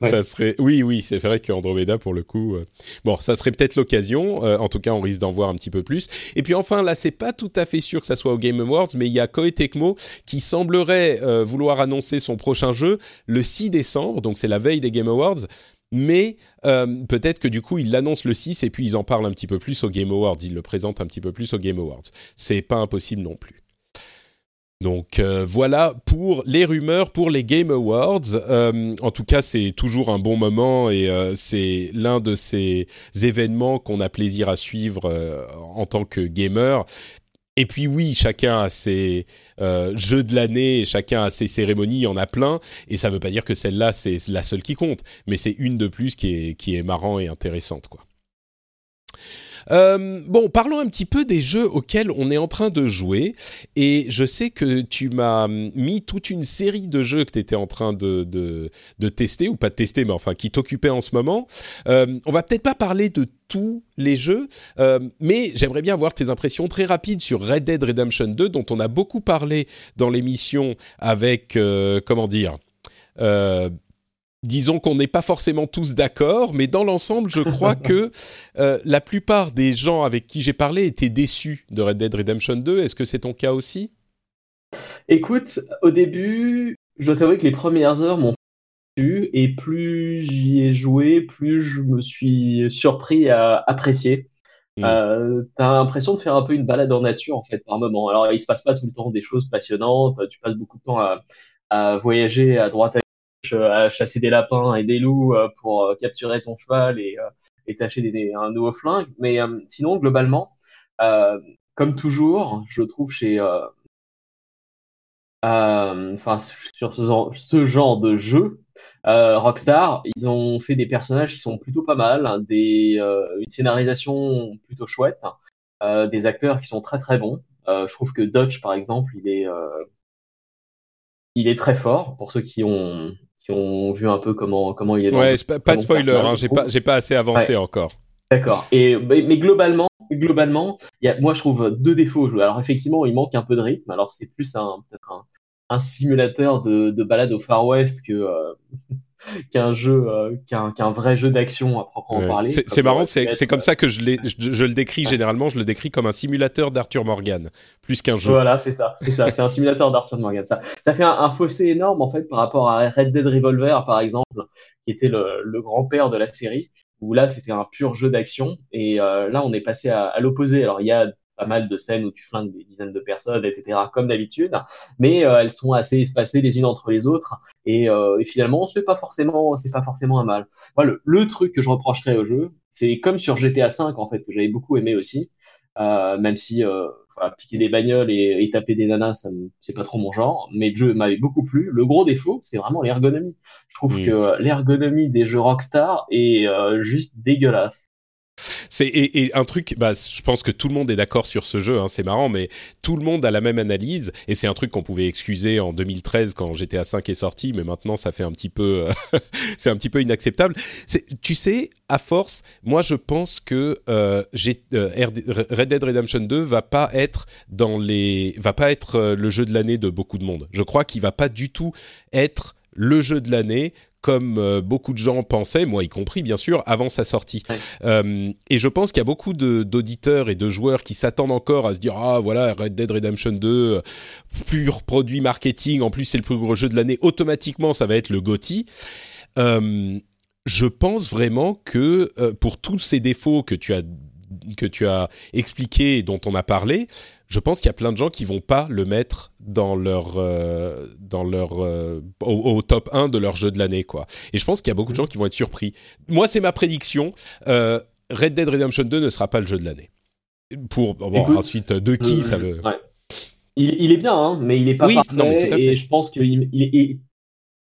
Ça serait, oui, oui, c'est vrai qu'Andromeda pour le coup, euh, bon, ça serait peut-être l'occasion. Euh, en tout cas, on risque d'en voir un petit peu plus. Et puis enfin, là, c'est pas tout à fait sûr que ça soit au Game Awards, mais il y a Koei Tecmo qui semblerait euh, vouloir annoncer son prochain jeu le 6 décembre, donc c'est la veille des Game Awards. Mais peut-être que du coup, ils l'annoncent le 6 et puis ils en parlent un petit peu plus au Game Awards. Ils le présentent un petit peu plus au Game Awards. C'est pas impossible non plus. Donc euh, voilà pour les rumeurs pour les Game Awards. Euh, en tout cas, c'est toujours un bon moment et euh, c'est l'un de ces événements qu'on a plaisir à suivre en tant que gamer. Et puis oui, chacun a ses jeux de l'année, chacun a ses cérémonies, il y en a plein. Et ça ne veut pas dire que celle-là, c'est la seule qui compte. Mais c'est une de plus qui est, qui est marrant et intéressante. quoi. Euh, bon, parlons un petit peu des jeux auxquels on est en train de jouer. Et je sais que tu m'as mis toute une série de jeux que tu étais en train de, de, tester, ou pas de tester, mais enfin qui t'occupaient en ce moment. Euh, on va peut-être pas parler de tous les jeux, euh, mais j'aimerais bien avoir tes impressions très rapides sur Red Dead Redemption 2, dont on a beaucoup parlé dans l'émission avec, comment dire, disons qu'on n'est pas forcément tous d'accord, mais dans l'ensemble, je crois que euh, la plupart des gens avec qui j'ai parlé étaient déçus de Red Dead Redemption 2. Est-ce que c'est ton cas aussi? Écoute, au début, je dois t'avouer que les premières heures m'ont déçu, et plus j'y ai joué, plus je me suis surpris à apprécier. Hmm. Euh, t'as l'impression de faire un peu une balade en nature en fait par moment. Alors il se passe pas tout le temps des choses passionnantes. Tu passes beaucoup de temps à, à voyager à droite à à chasser des lapins et des loups euh, pour euh, capturer ton cheval et, euh, et t'acheter des, un nouveau flingue. Mais sinon, globalement, comme toujours, je trouve chez enfin sur ce genre, de jeu, Rockstar, ils ont fait des personnages qui sont plutôt pas mal, hein, des, une scénarisation plutôt chouette, des acteurs qui sont très très bons. je trouve que Dodge, par exemple, il est, il est très fort pour ceux qui ont ont vu un peu comment, comment il est. Ouais, pas, de spoiler, hein, j'ai pas, j'ai pas assez avancé encore. D'accord. Et mais, globalement, globalement, y a, moi je trouve deux défauts au jeu. Alors effectivement, il manque un peu de rythme. Alors c'est plus un peut-être un, un, simulateur de, de balade au Far West que euh, qu'un jeu, euh, qu'un vrai jeu d'action à proprement parler. C'est marrant, c'est comme ça que je, je, je, le décris généralement. Je le décris comme un simulateur d'Arthur Morgan, plus qu'un jeu. Voilà, c'est ça, c'est ça, c'est un simulateur d'Arthur Morgan. Ça, ça fait un, fossé énorme en fait par rapport à Red Dead Revolver par exemple, qui était le, le grand-père de la série où là c'était un pur jeu d'action et euh, là on est passé à, à l'opposé. Alors il y a pas mal de scènes où tu flingues des dizaines de personnes, etc., comme d'habitude, mais euh, elles sont assez espacées les unes entre les autres, et, euh, et finalement, c'est pas forcément, c'est pas forcément un mal. Voilà, le, truc que je reprocherais au jeu, c'est comme sur GTA V en fait que j'avais beaucoup aimé aussi, euh, même si, piquer des bagnoles et, taper des nanas, c'est pas trop mon genre. Mais le jeu m'avait beaucoup plu. Le gros défaut, c'est vraiment l'ergonomie. Je trouve que l'ergonomie des jeux Rockstar est juste dégueulasse. C'est et, un truc, bah, je pense que tout le monde est d'accord sur ce jeu. Hein, c'est marrant, mais tout le monde a la même analyse. Et c'est un truc qu'on pouvait excuser en 2013 quand GTA 5 est sorti, mais maintenant ça fait un petit peu, c'est un petit peu inacceptable. Tu sais, à force, moi je pense que euh, euh Red Dead Redemption 2 va pas être dans les, va pas être euh, le jeu de l'année de beaucoup de monde. Je crois qu'il va pas du tout être le jeu de l'année comme euh, beaucoup de gens pensaient, moi y compris bien sûr, avant sa sortie. Euh, et je pense qu'il y a beaucoup d'auditeurs et de joueurs qui s'attendent encore à se dire ah voilà Red Dead Redemption 2, pur produit marketing, en plus c'est le plus gros jeu de l'année, automatiquement ça va être le GOTY. Euh, je pense vraiment que pour tous ces défauts que tu as que tu as expliqué et dont on a parlé, je pense qu'il y a plein de gens qui vont pas le mettre dans leur euh, dans leur euh, au, top 1 de leur jeu de l'année quoi. Et je pense qu'il y a beaucoup de gens qui vont être surpris. Moi, c'est ma prédiction. Euh, Red Dead Redemption 2 ne sera pas le jeu de l'année. Pour bon, ensuite de qui ça veut? Il, est bien, hein, mais il est pas oui, parfait. Et je pense qu'il il,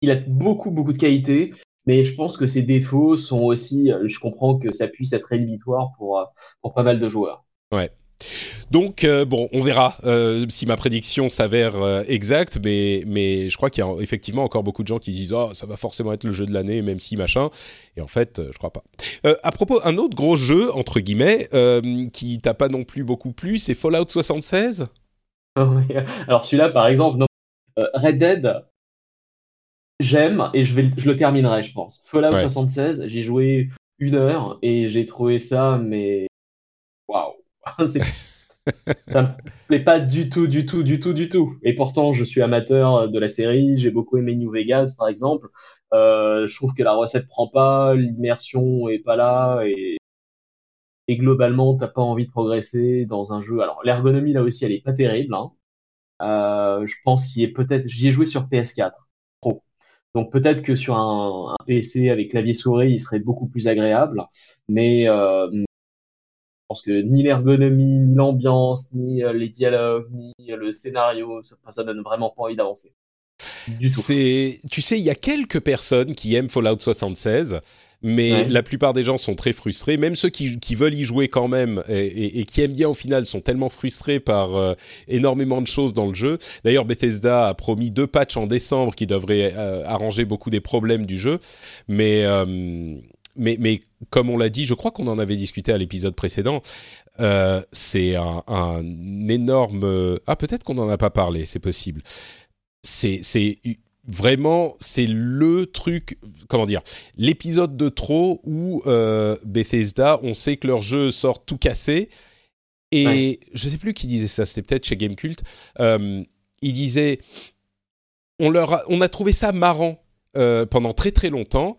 il, a beaucoup beaucoup de qualités. Mais je pense que ses défauts sont aussi, je comprends que ça puisse être rédhibitoire pour, pour pas mal de joueurs. Ouais, donc euh, bon, on verra euh, si ma prédiction s'avère euh, exacte, mais mais je crois qu'il y a effectivement encore beaucoup de gens qui disent oh ça va forcément être le jeu de l'année, même si machin. Et en fait, je crois pas. à propos, un autre gros jeu entre guillemets qui t'a pas non plus beaucoup plu, c'est Fallout 76. Alors celui-là, par exemple, Red Dead, j'aime et je vais je le terminerai, je pense. Fallout 76, j'ai joué une heure et j'ai trouvé ça mais waouh ça me plaît pas du tout, du tout, du tout, du tout. Et pourtant, je suis amateur de la série. J'ai beaucoup aimé New Vegas, par exemple. Euh, je trouve que la recette prend pas, l'immersion est pas là, et, et globalement, t'as pas envie de progresser dans un jeu. Alors, l'ergonomie là aussi, elle est pas terrible. Hein. Euh, je pense qu'il est peut-être. J'y ai joué sur PS4 Pro. Donc peut-être que sur un, PC avec clavier souris, il serait beaucoup plus agréable. Mais euh, pense que ni l'ergonomie, ni l'ambiance, ni euh, les dialogues, ni euh, le scénario, ça, ça donne vraiment pas envie d'avancer. C'est, tu sais, il y a quelques personnes qui aiment Fallout 76, mais la plupart des gens sont très frustrés. Même ceux qui, veulent y jouer quand même et, qui aiment bien au final sont tellement frustrés par euh, énormément de choses dans le jeu. D'ailleurs, Bethesda a promis deux patchs en décembre qui devraient arranger beaucoup des problèmes du jeu, mais mais, mais comme on l'a dit, je crois qu'on en avait discuté à l'épisode précédent. Euh, c'est un, un, énorme. Ah, peut-être qu'on n'en a pas parlé, c'est possible. C'est, vraiment, c'est le truc. Comment dire L'épisode de trop où euh, Bethesda, on sait que leur jeu sort tout cassé. Et je sais plus qui disait ça, c'était peut-être chez Gamecult. Euh, il disait on, leur a, on a trouvé ça marrant euh, pendant très très longtemps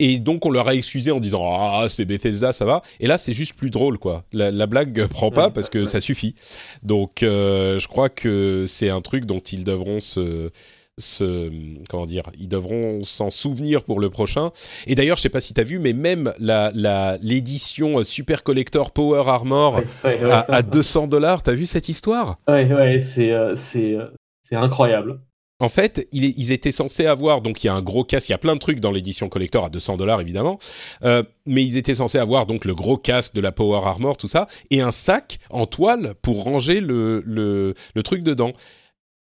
et donc on leur a excusé en disant ah c'est Bethesda ça va. Et là c'est juste plus drôle quoi. La, la blague prend pas parce que ça suffit. Donc euh, je crois que c'est un truc dont ils devront se se comment dire ils devront s'en souvenir pour le prochain. Et d'ailleurs je sais pas si tu as vu mais même la l'édition super collector Power Armor à, 200 dollars t'as vu cette histoire? Ouais ouais c'est euh, c'est euh, c'est incroyable en fait, ils étaient censés avoir, donc il y a un gros casque, il y a plein de trucs dans l'édition collector à 200 dollars évidemment, euh, mais ils étaient censés avoir donc le gros casque de la Power Armor, tout ça, et un sac en toile pour ranger le, le, truc dedans.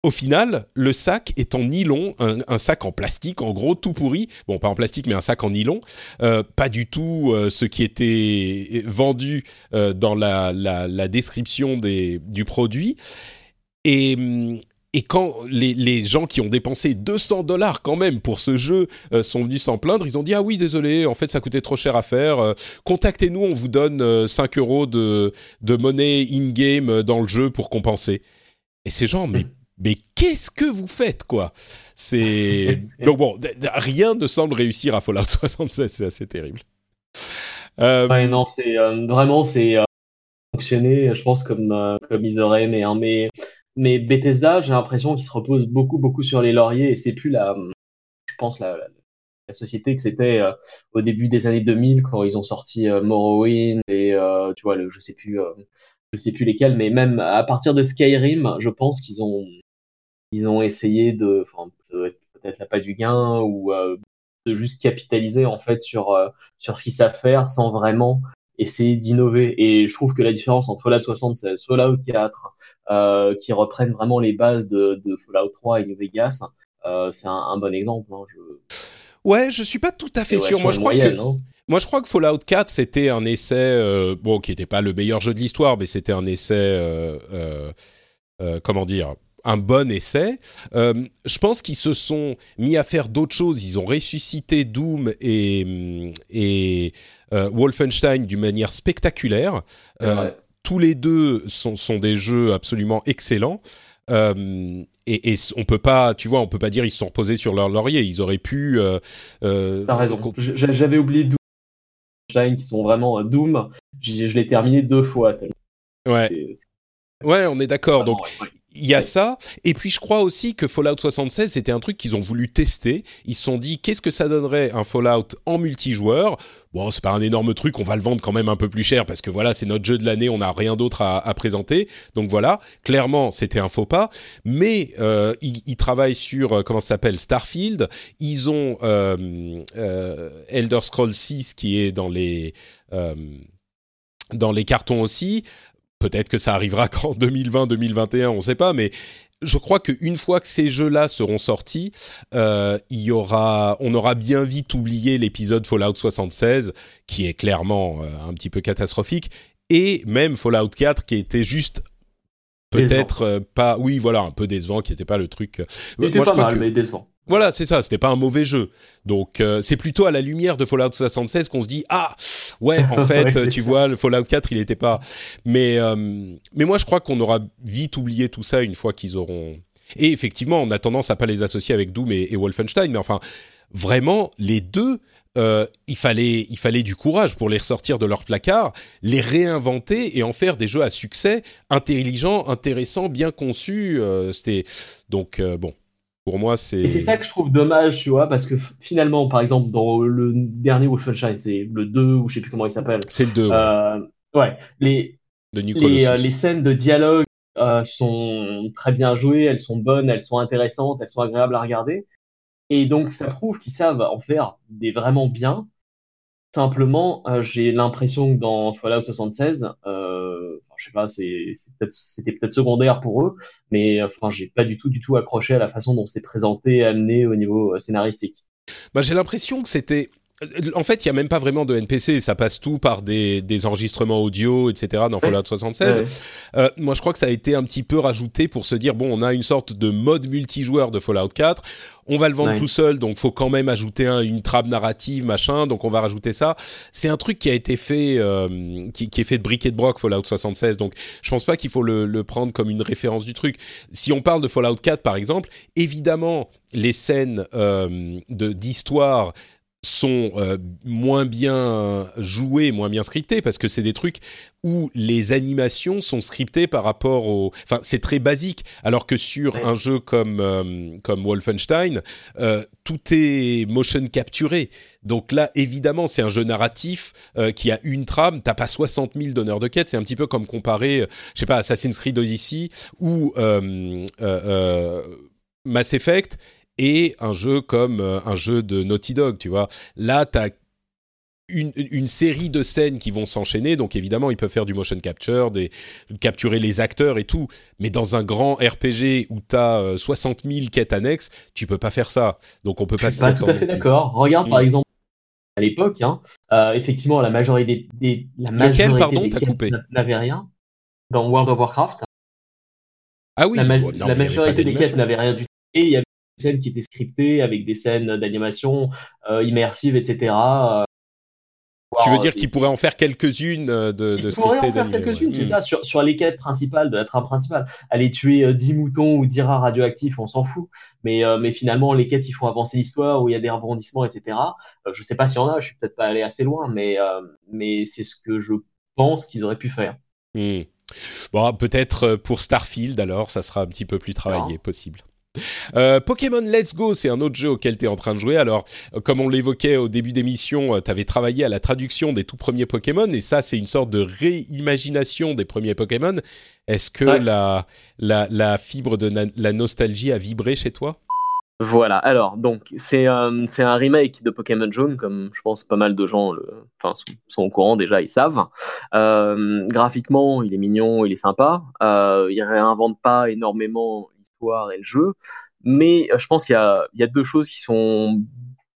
Au final, le sac est en nylon, un, sac en plastique, en gros, tout pourri. Bon, pas en plastique, mais un sac en nylon. Euh, pas du tout euh, ce qui était vendu dans la, la, description des, du produit. Et, hum, et quand les, gens qui ont dépensé 200 dollars quand même pour ce jeu euh, sont venus s'en plaindre, ils ont dit ah oui désolé, en fait ça coûtait trop cher à faire. Euh, contactez-nous, on vous donne 5 euh, euros de, de monnaie in-game dans le jeu pour compenser. Et ces gens, mais mais qu'est-ce que vous faites quoi? C'est donc bon, rien ne semble réussir à Fallout 76, c'est assez terrible. Ouais, non, c'est vraiment c'est fonctionné, je pense comme comme ils auraient aimé, hein, mais mais Bethesda, j'ai l'impression qu'il se repose beaucoup, beaucoup sur les lauriers et c'est plus la, je pense, la, la, société que c'était euh, au début des années 2000 quand ils ont sorti euh, Morrowind et, euh, tu vois, le, je sais plus, je sais plus lesquels, mais même à partir de Skyrim, je pense qu'ils ont, ils ont essayé de, enfin, peut-être la pas du gain ou euh, de juste capitaliser en fait sur euh, sur ce qu'ils savent faire sans vraiment essayer d'innover. Et je trouve que la différence entre Fallout 76, Fallout 4, euh, qui reprennent vraiment les bases de, de Fallout 3 et New Vegas, euh, c'est un, un, bon exemple. Hein, je... Ouais, je suis pas tout à fait sûr. Moi, je crois moyenne, que. Hein. Moi, je crois que Fallout 4, c'était un essai, euh, bon, qui n'était pas le meilleur jeu de l'histoire, mais c'était un essai, euh, euh, euh, comment dire, un bon essai. Euh, je pense qu'ils se sont mis à faire d'autres choses. Ils ont ressuscité Doom et, et Wolfenstein d'une manière spectaculaire. Tous les deux sont, sont, des jeux absolument excellents. Euh, et, et, on peut pas, tu vois, on peut pas dire ils se sont reposés sur leur laurier. Ils auraient pu. Euh, euh, T'as raison. J'avais oublié Doom, qui sont vraiment Doom. Je l'ai terminé deux fois. Ouais. Ouais, on est d'accord. Donc, il y a ça. Et puis, je crois aussi que Fallout 76, c'était un truc qu'ils ont voulu tester. Ils se sont dit, qu'est-ce que ça donnerait un Fallout en multijoueur? Bon, c'est pas un énorme truc, on va le vendre quand même un peu plus cher parce que voilà, c'est notre jeu de l'année, on n'a rien d'autre à, à, présenter. Donc voilà, clairement, c'était un faux pas. Mais euh, ils, ils, travaillent sur, euh, comment ça s'appelle, Starfield. Ils ont euh, euh, Elder Scrolls 6 qui est dans les... Euh, dans les cartons aussi. Peut-être que ça arrivera qu'en 2020-2021, on ne sait pas, mais je crois qu'une fois que ces jeux-là seront sortis, euh, il y aura, on aura bien vite oublié l'épisode Fallout 76, qui est clairement euh, un petit peu catastrophique, et même Fallout 4, qui était juste peut-être euh, pas, oui, voilà, un peu décevant, qui n'était pas le truc. Il était pas mal, mais décevant. Voilà, c'est ça. C'était pas un mauvais jeu. Donc euh, c'est plutôt à la lumière de Fallout 76 qu'on se dit ah ouais en fait ouais, tu ça. vois le Fallout 4 il était pas. Mais euh, mais moi je crois qu'on aura vite oublié tout ça une fois qu'ils auront. Et effectivement on a tendance à pas les associer avec Doom et, et Wolfenstein mais enfin vraiment les deux euh, il fallait il fallait du courage pour les ressortir de leur placard, les réinventer et en faire des jeux à succès intelligents, intéressants, bien conçus. Euh, C'était donc euh, bon pour moi, c'est. Et c'est ça que je trouve dommage, tu vois, parce que finalement, par exemple, dans le dernier Wolfenstein, c'est le 2, ou je sais plus comment il s'appelle. C'est le 2. Ouais, euh, ouais les, les, euh, les, scènes de dialogue euh, sont très bien jouées, elles sont bonnes, elles sont intéressantes, elles sont agréables à regarder. Et donc, ça prouve qu'ils savent en faire des vraiment bien. Simplement, j'ai l'impression que dans Fallout 76, euh, je sais pas, c'était peut-être secondaire pour eux, mais enfin, j'ai pas du tout, du tout accroché à la façon dont c'est présenté amené au niveau euh, scénaristique. Bah, j'ai l'impression que c'était en fait, il y a même pas vraiment de NPC, ça passe tout par des, des enregistrements audio, etc. dans Fallout 76. Ouais. Euh, moi, je crois que ça a été un petit peu rajouté pour se dire bon, on a une sorte de mode multijoueur de Fallout 4. On va le vendre ouais. tout seul, donc faut quand même ajouter un, une trame narrative, machin. Donc on va rajouter ça. C'est un truc qui a été fait, euh, qui, qui, est fait de briques et de broc Fallout 76. Donc je pense pas qu'il faut le, le prendre comme une référence du truc. Si on parle de Fallout 4 par exemple, évidemment les scènes euh, de d'histoire sont euh, moins bien joués, moins bien scriptés, parce que c'est des trucs où les animations sont scriptées par rapport au... Enfin, c'est très basique, alors que sur ouais. un jeu comme, euh, comme Wolfenstein, euh, tout est motion capturé. Donc là, évidemment, c'est un jeu narratif qui a une trame, t'as pas 60 000 donneurs de quêtes, c'est un petit peu comme comparer, je sais pas, Assassin's Creed Odyssey ou Mass Effect et un jeu comme euh, un jeu de Naughty Dog, tu vois. Là, tu as une, une, série de scènes qui vont s'enchaîner, donc évidemment, ils peuvent faire du motion capture, des, capturer les acteurs et tout, mais dans un grand RPG où tu as euh, 60 000 quêtes annexes, tu peux pas faire ça. Donc on peut pas Je suis pas tout à fait d'accord. Regarde, mmh. par exemple, à l'époque, hein, euh, effectivement, la majorité des, des la majorité Lequel, pardon, t'as coupé n'avait rien. Dans World of Warcraft. Ah oui, la, ma oh, non, la majorité des quêtes n'avait rien du tout. Et il y avait scènes qui étaient scriptées avec des scènes d'animation euh, immersives, etc. Euh, tu veux dire qu'il pourrait en faire quelques-unes euh, de, de scriptées en faire quelques-unes, c'est mmh. ça, sur, sur les quêtes principales de la trame principale. Aller tuer euh, 10 moutons ou 10 rats radioactifs, on s'en fout. Mais, euh, mais finalement, les quêtes, ils font avancer l'histoire, où il y a des rebondissements, etc. Euh, je sais pas s'il y en a, je suis peut-être pas allé assez loin, mais, euh, mais c'est ce que je pense qu'ils auraient pu faire. Mmh. Bon, peut-être pour Starfield, alors, ça sera un petit peu plus travaillé, possible. Euh, Pokémon Let's Go, c'est un autre jeu auquel tu es en train de jouer. Alors, euh, comme on l'évoquait au début d'émission, euh, tu avais travaillé à la traduction des tout premiers Pokémon, et ça, c'est une sorte de réimagination des premiers Pokémon. Est-ce que la, la, la, fibre de la nostalgie a vibré chez toi? Voilà, alors, donc, c'est un, c'est un remake de Pokémon Jaune, comme je pense pas mal de gens le, enfin, sont, au courant déjà, ils savent. Euh, graphiquement, il est mignon, il est sympa. Euh, il réinvente pas énormément et le jeu, mais euh, je pense qu'il y a, deux choses qui sont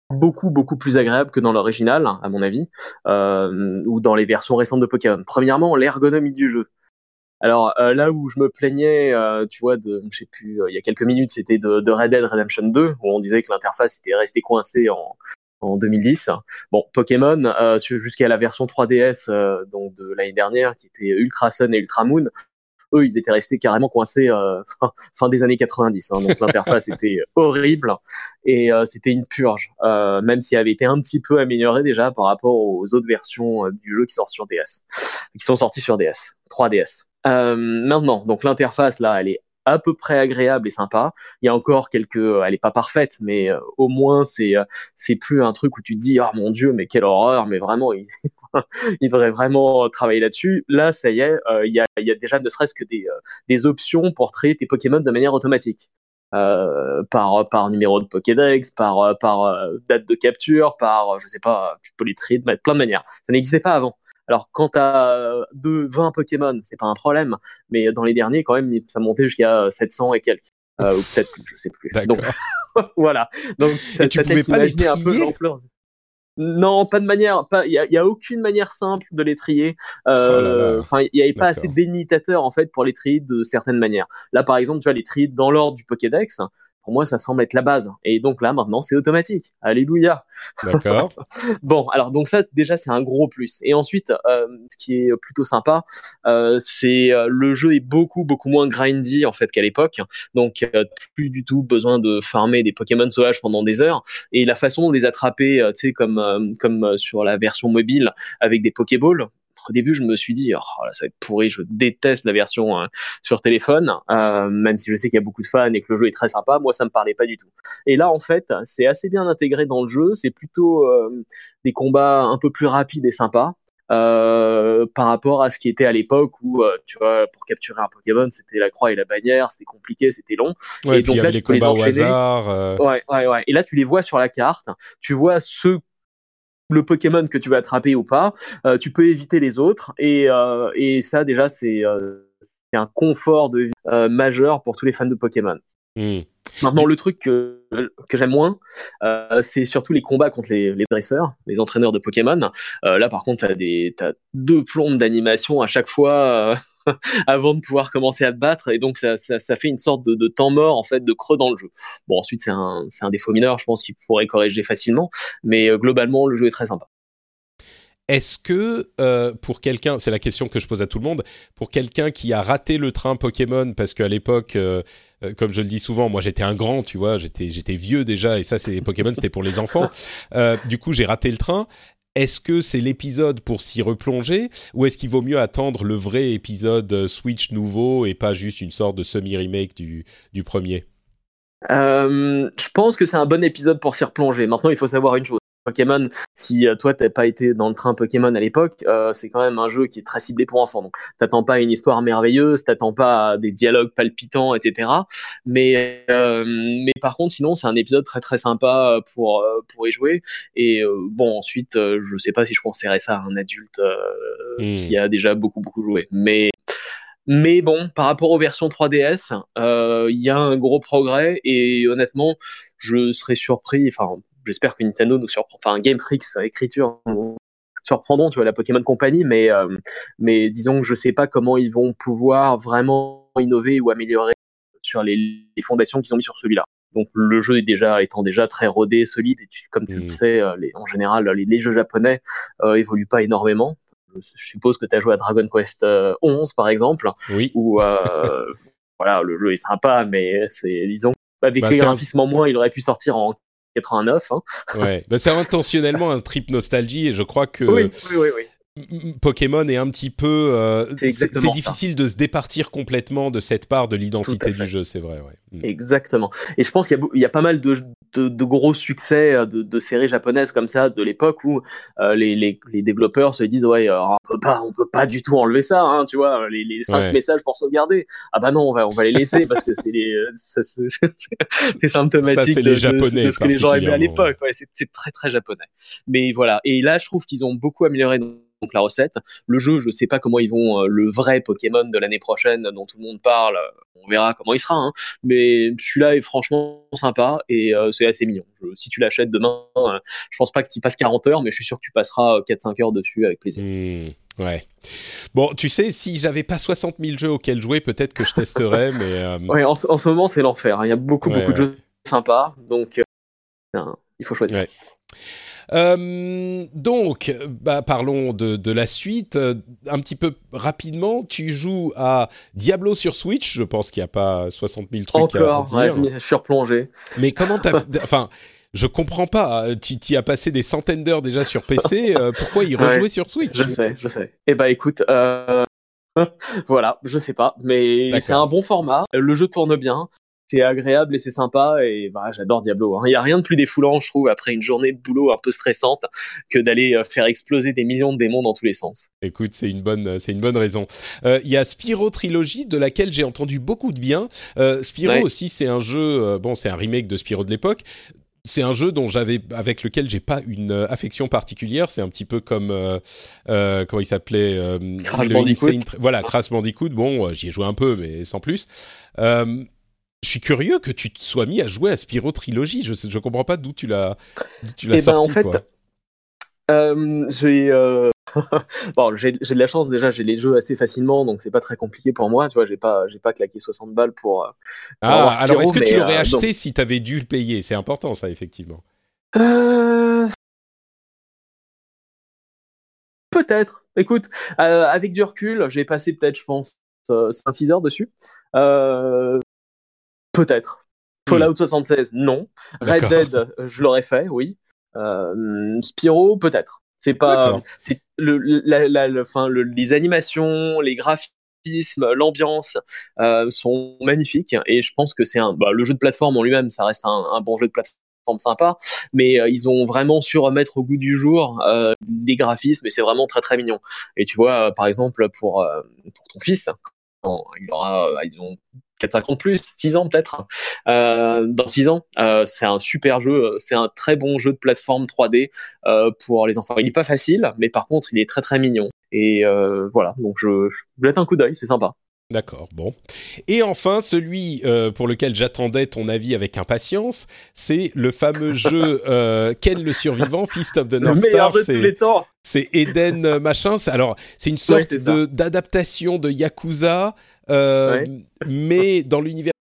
beaucoup beaucoup plus agréables que dans l'original, à mon avis, euh, ou dans les versions récentes de Pokémon. Premièrement, l'ergonomie du jeu. Alors euh, là où je me plaignais, tu vois, de, je sais plus, il y a quelques minutes, c'était de, de, Red Dead Redemption 2, où on disait que l'interface était restée coincée en, en 2010. Bon, Pokémon, jusqu'à la version 3DS donc de l'année dernière, qui était Ultra Sun et Ultra Moon, eux, ils étaient restés carrément coincés fin, des années 90. Hein, donc l'interface était horrible et c'était une purge, même si elle avait été un petit peu améliorée déjà par rapport aux autres versions du jeu qui sortent sur DS, qui sont sorties sur DS, 3DS. Euh, maintenant, donc l'interface là, elle est à peu près agréable et sympa. Il y a encore quelques, elle est pas parfaite, mais euh, au moins c'est euh, c'est plus un truc où tu dis ah mon dieu mais quelle horreur, mais vraiment il, il devrait vraiment travailler là-dessus. Là ça y est, il y a il y a déjà ne serait-ce que des des options pour traiter tes Pokémon de manière automatique. Euh, par par numéro de Pokédex, par par date de capture, par je sais pas, tu peux de plein de manières. Ça n'existait pas avant. Alors, quand tu as de 20 Pokémon, c'est pas un problème, mais dans les derniers, quand même, ça montait jusqu'à 700 et quelques. Euh, ou peut-être plus, je sais plus. Donc, voilà. Donc, ça, tu pouvais pas les un peu l'ampleur. Non, pas de manière, il y, a, aucune manière simple de les trier. Euh, oh enfin, il n'y avait pas assez d'imitateurs en fait pour les trier de certaines manières. Là, par exemple, tu vois les trier dans l'ordre du Pokédex pour moi, ça semble être la base. Et donc là, maintenant, c'est automatique. Alléluia. D'accord. bon, alors donc ça, déjà, c'est un gros plus. Et ensuite, euh, ce qui est plutôt sympa, euh, c'est euh, le jeu est beaucoup beaucoup moins grindy en fait qu'à l'époque. Donc plus du tout besoin de farmer des Pokémon sauvages pendant des heures. Et la façon de les attraper, tu sais, comme comme sur la version mobile avec des Pokéballs, au début, je me suis dit, oh, ça va être pourri, je déteste la version euh, sur téléphone, euh, même si je sais qu'il y a beaucoup de fans et que le jeu est très sympa, moi, ça me parlait pas du tout. Et là, en fait, c'est assez bien intégré dans le jeu, c'est plutôt euh, des combats un peu plus rapides et sympas. par rapport à ce qui était à l'époque où tu vois pour capturer un Pokémon c'était la croix et la bannière c'était compliqué c'était long et donc là les combats au hasard ouais ouais ouais et là tu les vois sur la carte tu vois ceux le Pokémon que tu vas attraper ou pas, euh, tu peux éviter les autres et, euh, et ça déjà c'est euh, un confort de vie majeur pour tous les fans de Pokémon. Hmm. Maintenant, le truc que, que j'aime moins, euh, c'est surtout les combats contre les, les, dresseurs, les entraîneurs de Pokémon. Euh, là, par contre, tu as, deux plombes d'animation à chaque fois avant de pouvoir commencer à te battre, et donc ça, ça, ça fait une sorte de, de, temps mort, en fait, de creux dans le jeu. Bon, ensuite, c'est un, un défaut mineur, je pense qu'il pourrait corriger facilement, mais euh, globalement, le jeu est très sympa. Est-ce que euh, pour quelqu'un, c'est la question que je pose à tout le monde, pour quelqu'un qui a raté le train Pokémon parce qu'à l'époque, euh, euh, comme je le dis souvent, moi j'étais un grand, tu vois, j'étais j'étais vieux déjà et ça c'est Pokémon, c'était pour les enfants. du coup, j'ai raté le train. Est-ce que c'est l'épisode pour s'y replonger ou est-ce qu'il vaut mieux attendre le vrai épisode Switch nouveau et pas juste une sorte de semi-remake du, premier? Je pense que c'est un bon épisode pour s'y replonger. Maintenant, il faut savoir une chose Pokémon, si euh, toi t'as pas été dans le train Pokémon à l'époque, euh, c'est quand même un jeu qui est très ciblé pour enfants. Donc t'attends pas à une histoire merveilleuse, t'attends pas à des dialogues palpitants, etc. Mais euh, mais par contre, sinon c'est un épisode très très sympa pour pour y jouer. Et bon ensuite, je sais pas si je conseillerais ça à un adulte hmm. qui a déjà beaucoup beaucoup joué. Mais mais bon, par rapport aux versions 3DS, il y a un gros progrès et honnêtement, je serais surpris. Enfin, j'espère que Nintendo nous surprend, enfin Game Freaks écriture surprendront, tu vois, la Pokémon Company, mais euh, mais disons que je sais pas comment ils vont pouvoir vraiment innover ou améliorer sur les, les fondations qu'ils ont mis sur celui-là. Donc le jeu est déjà étant déjà très rodé, solide, et comme tu le mm. sais, euh, les, en général les, jeux japonais euh, évoluent pas énormément. Je suppose que tu as joué à Dragon Quest 11 par exemple, oui. où voilà le jeu est sympa, mais c'est disons avec bah, les graphismes en moins, il aurait pu sortir en 89. Hein. Ouais, bah, c'est intentionnellement un trip nostalgie et je crois que oui, oui, oui, Pokémon est un petit peu. Euh, c'est difficile de se départir complètement de cette part de l'identité du jeu, c'est vrai. Ouais. Mm. Exactement. Et je pense qu'il y, y, a pas mal de, de, de gros succès euh, de, de, séries japonaises comme ça de l'époque où euh, les, les, les, développeurs se disent ouais on peut pas on peut pas du tout enlever ça hein, tu vois les, les cinq messages pour sauvegarder. Ah bah non on va on va les laisser parce que c'est les c'est symptomatique les japonais de, ce que les gens aimaient à l'époque. Ouais, c'est très très japonais. Mais voilà. Et là je trouve qu'ils ont beaucoup amélioré la recette. Le jeu, je sais pas comment ils vont euh, le vrai Pokémon de l'année prochaine dont tout le monde parle. On verra comment il sera, hein. mais celui-là est franchement sympa et euh, c'est assez mignon. si tu l'achètes demain, euh, je pense pas que tu passes 40 heures, mais je suis sûr que tu passeras 4-5 heures dessus avec plaisir. Mmh, ouais. Bon, tu sais, si j'avais pas 60 000 jeux auxquels jouer, peut-être que je testerais, mais. Ouais, en, ce moment, c'est l'enfer. Hein. Il y a beaucoup, beaucoup de jeux sympas, donc il faut choisir. Euh, donc, bah, parlons de, la suite. Un petit peu rapidement, tu joues à Diablo sur Switch. Je pense qu'il n'y a pas 60 000 trucs Encore, à dire. Ouais, je suis replongé. Mais comment t'as... enfin, je comprends pas. Tu, y as passé des centaines d'heures déjà sur PC. Euh, pourquoi y rejouer sur Switch? Je sais, je sais. Eh bah écoute, euh... voilà, je sais pas, mais c'est un bon format. Le jeu tourne bien c'est agréable et c'est sympa et bah, j'adore Diablo. Hein. Il n'y a rien de plus défoulant, je trouve, après une journée de boulot un peu stressante, que d'aller euh, faire exploser des millions de démons dans tous les sens. Écoute, c'est une bonne, c'est une bonne raison. Euh, il y a Spyro Trilogy de laquelle j'ai entendu beaucoup de bien. Euh, Spyro aussi, c'est un jeu, bon, c'est un remake de Spyro de l'époque c'est un jeu dont j'avais avec lequel j'ai pas une affection particulière. C'est un petit peu comme comment il s'appelait Crash Bandicoot. voilà, Crash Bandicoot. Bon, j'y ai joué un peu, mais sans plus je suis curieux que tu te sois mis à jouer à Spyro Trilogy. Je ne comprends pas d'où tu l'as tu l'as eh ben, sorti. en fait, euh, j'ai euh... bon, j'ai de la chance déjà, j'ai les jeux assez facilement, donc c'est pas très compliqué pour moi. Tu vois, j'ai pas j'ai pas claqué 60 balles pour. Euh, ah, alors est-ce que tu l'aurais euh, acheté si tu avais dû le payer? C'est important ça, effectivement. Peut-être. Écoute, avec du recul, j'ai passé peut-être, je pense, 5-6 heures dessus. Euh, Peut-être. Fallout 76, non. Red Dead, je l'aurais fait, oui. Euh, Spyro, peut-être. C'est pas, c'est le, la, la, le, les animations, les graphismes, l'ambiance euh, sont magnifiques et je pense que c'est un, bah, le jeu de plateforme en lui-même, ça reste un, un, bon jeu de plateforme sympa, mais euh, ils ont vraiment su remettre au goût du jour euh, les graphismes et c'est vraiment très très mignon. Et tu vois, par exemple pour euh, pour ton fils, il aura, ils ont 4-5 ans de plus, 6 ans peut-être. Euh, dans 6 ans, euh, c'est un super jeu, c'est un très bon jeu de plateforme 3D euh, pour les enfants. Il n'est pas facile, mais par contre, il est très très mignon. Et euh, voilà, donc je, je jette un coup d'œil, c'est sympa. D'accord, bon. Et enfin, celui euh, pour lequel j'attendais ton avis avec impatience, c'est le fameux jeu euh, Ken le survivant, Fist of the North Star. C'est Eden euh, machin. Alors, c'est une sorte de d'adaptation de Yakuza, euh, ouais. mais dans l'univers.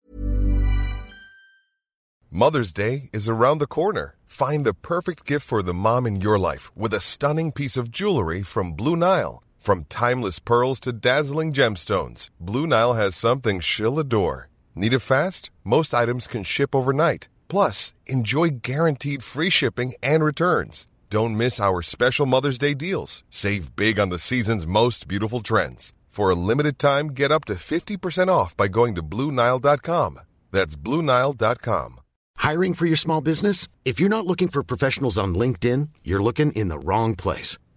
Mother's Day is around the corner. Find the perfect gift for the mom in your life with a stunning piece of jewelry from Blue Nile. From timeless pearls to dazzling gemstones, Blue Nile has something she'll adore. Need it fast? Most items can ship overnight. Plus, enjoy guaranteed free shipping and returns. Don't miss our special Mother's Day deals. Save big on the season's most beautiful trends. For a limited time, get up to 50% off by going to BlueNile.com. That's BlueNile.com. Hiring for your small business? If you're not looking for professionals on LinkedIn, you're looking in the wrong place.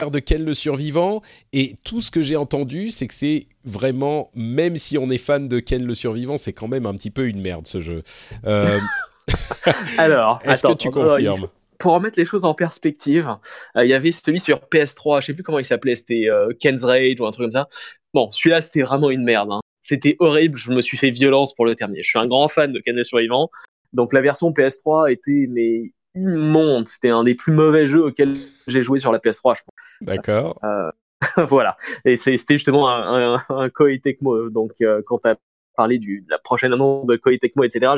De quel le survivant et tout ce que j'ai entendu c'est que c'est vraiment même si on est fan de Ken le survivant c'est quand même un petit peu une merde ce jeu euh... alors est-ce que tu confirmes? pour remettre les choses en perspective, euh, il y avait celui sur PS3, je sais plus comment il s'appelait, c'était euh, Ken's Rage ou un truc comme ça. Bon, celui-là c'était vraiment une merde. Hein. C'était horrible, je me suis fait violence pour le terminer. Je suis un grand fan de Ken le survivant, donc la version PS3 était mais immonde. C'était un des plus mauvais jeux auxquels j'ai joué sur la PS3, je D'accord. Euh, voilà. Et c'était justement un, un, un Koei Tecmo. Donc, euh, quand tu as parlé du, de la prochaine annonce de Koei Tecmo, etc.,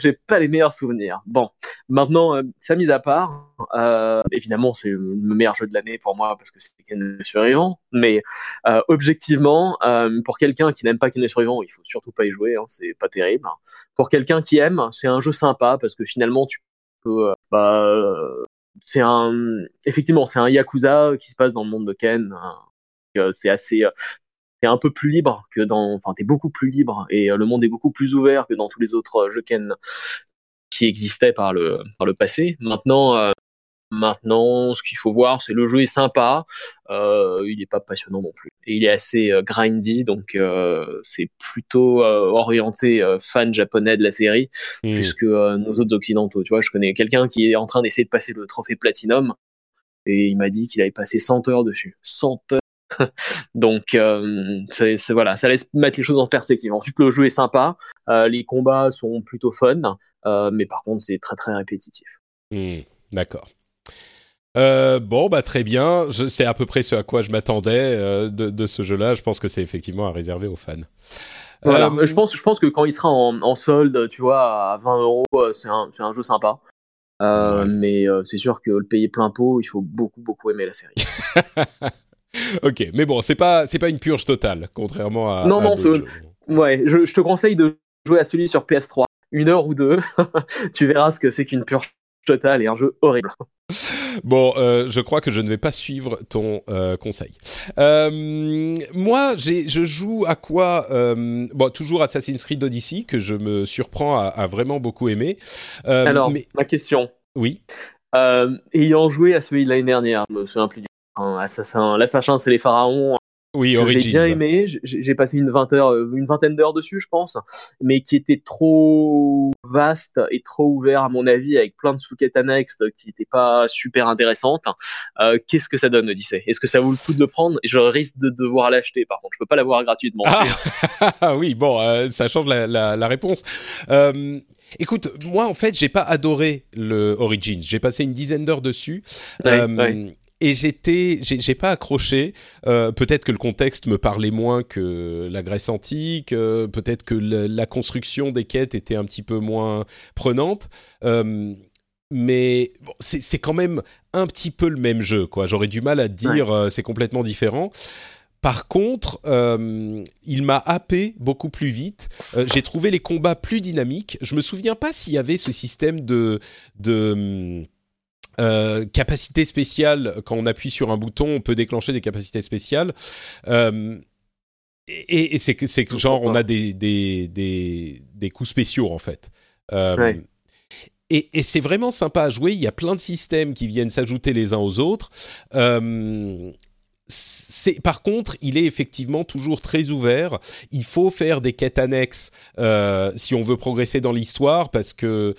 j'ai pas les meilleurs souvenirs. Bon, maintenant, euh, ça mise à part, euh, évidemment, c'est le meilleur jeu de l'année pour moi parce que c'est Ken Survivant. Mais euh, objectivement, euh, pour quelqu'un qui n'aime pas Ken Survivant, il faut surtout pas y jouer. Hein, c'est pas terrible. Pour quelqu'un qui aime, c'est un jeu sympa parce que finalement, tu peux bah, c'est un, effectivement, c'est un yakuza qui se passe dans le monde de Ken. Hein. C'est assez, t'es un peu plus libre que dans, enfin, t'es beaucoup plus libre et le monde est beaucoup plus ouvert que dans tous les autres jeux Ken qui existaient par le, par le passé. Maintenant, Maintenant, ce qu'il faut voir, c'est le jeu est sympa, euh, il n'est pas passionnant non plus. Et il est assez euh, grindy, donc euh, c'est plutôt euh, orienté euh, fan japonais de la série, mmh. plus que nos autres occidentaux. Tu vois, je connais quelqu'un qui est en train d'essayer de passer le trophée Platinum, et il m'a dit qu'il avait passé 100 heures dessus. 100 heures donc c'est voilà, ça laisse mettre les choses en perspective. Ensuite, le jeu est sympa, euh, les combats sont plutôt fun, euh, mais par contre, c'est très très répétitif. Mmh, D'accord. Euh, bon, bah très bien. C'est à peu près ce à quoi je m'attendais euh, de, de, ce jeu-là. Je pense que c'est effectivement à réserver aux fans. Voilà. Euh, je pense, je pense que quand il sera en, en solde, tu vois, à 20 euros, c'est un, un, jeu sympa. Ouais. Mais c'est sûr que le payer plein pot, il faut beaucoup, beaucoup aimer la série. ok, mais bon, c'est pas, c'est pas une purge totale, contrairement à. Non, à non, ouais, je, je te conseille de jouer à celui sur PS3, une heure ou deux. tu verras ce que c'est qu'une purge total et un jeu horrible. Bon, euh, je crois que je ne vais pas suivre ton euh, conseil. Euh, moi, je joue à quoi Bon, toujours Assassin's Creed Odyssey que je me surprends à, à vraiment beaucoup aimer. Alors, mais... ma question. Oui. ayant joué à celui de l'année dernière, je me souviens plus du Assassin, l'assassin, c'est les pharaons. Oui, J'ai bien aimé. J'ai passé une, heure, une vingtaine d'heures dessus, je pense, mais qui était trop vaste et trop ouvert à mon avis, avec plein de sous-quêtes annexes qui n'étaient pas super intéressantes. Euh, Qu'est-ce que ça donne, Odyssey? Est-ce que ça vaut le coup de le prendre? Je risque de devoir l'acheter. Par contre, je peux pas l'avoir gratuitement. Ah, oui, bon, euh, ça change la, la, la réponse. Euh, Écoute, moi en fait, j'ai pas adoré le Origins. J'ai passé une dizaine d'heures dessus. Ouais, euh, ouais et j'étais, j'ai pas accroché. Euh, peut-être que le contexte me parlait moins que la Grèce antique. Euh, peut-être que le, la construction des quêtes était un petit peu moins prenante. Euh, mais bon, c'est quand même un petit peu le même jeu, quoi. J'aurais du mal à dire ouais. C'est complètement différent. Par contre, euh, il m'a happé beaucoup plus vite. Euh, j'ai trouvé les combats plus dynamiques. Je me souviens pas s'il y avait ce système de de euh, capacité spéciale, quand on appuie sur un bouton, on peut déclencher des capacités spéciales. Euh, et, et c'est que c'est genre on a des, des, des, des, coups spéciaux en fait. Euh, ouais. Et, et c'est vraiment sympa à jouer. Il y a plein de systèmes qui viennent s'ajouter les uns aux autres. Euh, c'est par contre, il est effectivement toujours très ouvert. Il faut faire des quêtes annexes euh, si on veut progresser dans l'histoire parce que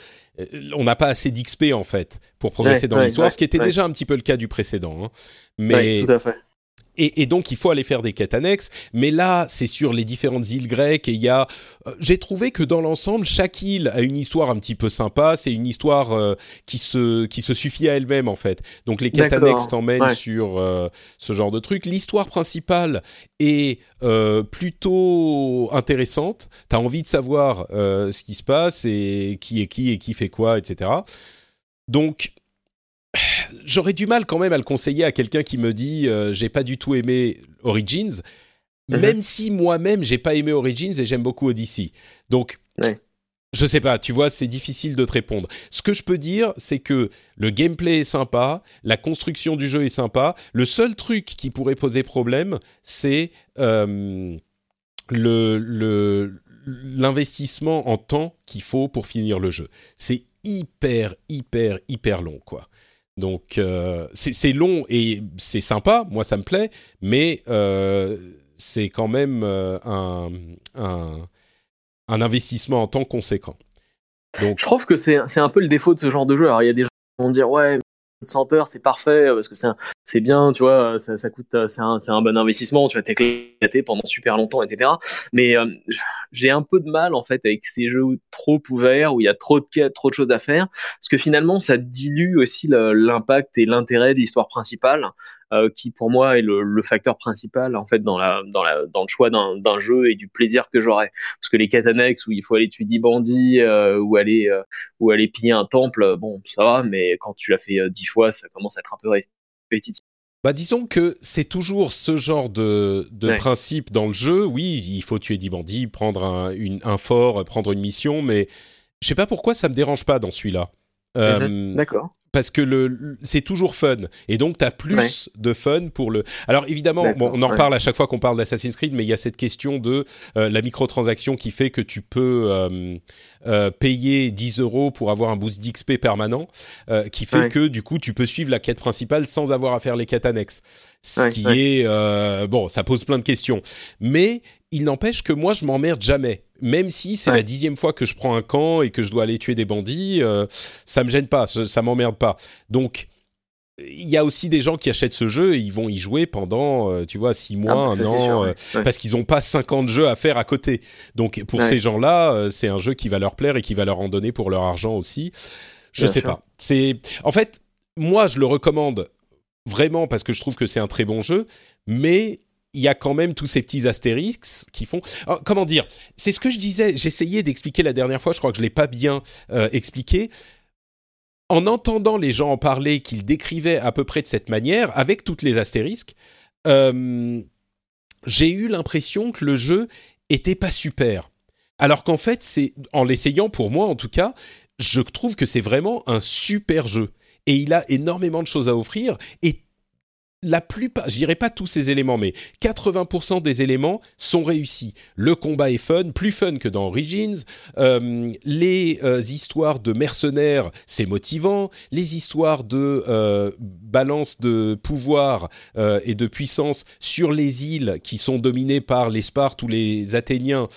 on n'a pas assez d'XP en fait pour progresser ouais, dans ouais, l'histoire, ouais, ce qui était déjà un petit peu le cas du précédent. Hein. Mais tout à fait. Et, et, donc il faut aller faire des quêtes annexes. Mais là, c'est sur les différentes îles grecques et il y a. Euh, J'ai trouvé que dans l'ensemble, chaque île a une histoire un petit peu sympa. C'est une histoire euh, qui se qui se suffit à elle-même en fait. Donc les quêtes annexes t'emmènent ouais. sur euh, ce genre de truc. L'histoire principale est euh, plutôt intéressante. T'as envie de savoir ce qui se passe et qui est qui et qui fait quoi, etc. Donc j'aurais du mal quand même à le conseiller à quelqu'un qui me dit euh, j'ai pas du tout aimé Origins, mm -hmm. même si moi-même j'ai pas aimé Origins et j'aime beaucoup Odyssey. Donc ouais. je sais pas, tu vois, c'est difficile de te répondre. Ce que je peux dire, c'est que le gameplay est sympa, la construction du jeu est sympa. Le seul truc qui pourrait poser problème, c'est euh, le, le l'investissement en temps qu'il faut pour finir le jeu. C'est hyper, hyper, hyper long, quoi. Donc euh, c'est long et c'est sympa, moi ça me plaît, mais euh, c'est quand même euh, un, investissement en temps conséquent. Je trouve que c'est un peu le défaut de ce genre de jeu. Alors il y a des gens qui vont dire ouais, 100 heures c'est parfait parce que c'est un, c'est bien, tu vois, ça, ça coûte, c'est un, un bon investissement, tu vas t'éclater pendant super longtemps, etc. Mais j'ai un peu de mal en fait avec ces jeux trop ouverts où il y a trop de trop de choses à faire, parce que finalement ça dilue aussi l'impact et l'intérêt de l'histoire principale, euh, qui pour moi est le, le, facteur principal en fait dans la dans la dans le choix d'un jeu et du plaisir que j'aurai. Parce que les quêtes où il faut aller tuer 10 bandits euh, ou aller euh, ou aller piller un temple, bon ça va, mais quand tu l'as fait dix fois, ça commence à être un peu Bah disons que c'est toujours ce genre de, de principe dans le jeu. Oui, il faut tuer 10 bandits, prendre un, une, un fort, prendre une mission, mais je sais pas pourquoi ça me dérange pas dans celui-là. Mhm. D'accord. parce que le, c'est toujours fun. Et donc tu as plus de fun pour le alors évidemment bon, on en parle à chaque fois qu'on parle d'Assassin's Creed mais il y a cette question de euh, la microtransaction qui fait que tu peux euh, euh, payer 10 euros pour avoir un boost d'XP permanent qui fait que du coup tu peux suivre la quête principale sans avoir à faire les quêtes annexes. Ce qui est bon ça pose plein de questions. Mais il n'empêche que moi je m'emmerde jamais même si c'est la dixième fois que je prends un camp et que je dois aller tuer des bandits, euh, ça me gêne pas, ça, m'emmerde pas. Donc il y a aussi des gens qui achètent ce jeu et ils vont y jouer pendant, euh, tu vois, six mois, ah, un an, euh, parce qu'ils n'ont pas 50 jeux à faire à côté. Donc pour ces gens-là, c'est un jeu qui va leur plaire et qui va leur en donner pour leur argent aussi. Je sais pas. C'est en fait, moi je le recommande vraiment parce que je trouve que c'est un très bon jeu, mais il y a quand même tous ces petits astérix qui font. Oh, comment dire C'est ce que je disais. J'essayais d'expliquer la dernière fois. Je crois que je l'ai pas bien euh, expliqué. En entendant les gens en parler, qu'ils décrivaient à peu près de cette manière, avec toutes les astérisques, euh, j'ai eu l'impression que le jeu était pas super. Alors qu'en fait, c'est en l'essayant pour moi en tout cas, je trouve que c'est vraiment un super jeu et il a énormément de choses à offrir et la plupart, j'irai pas tous ces éléments, mais 80% des éléments sont réussis. Le combat est fun, plus fun que dans Origins. Euh, les euh, histoires de mercenaires, c'est motivant. Les histoires de euh, balance de pouvoir et de puissance sur les îles qui sont dominées par les Spartes ou les Athéniens,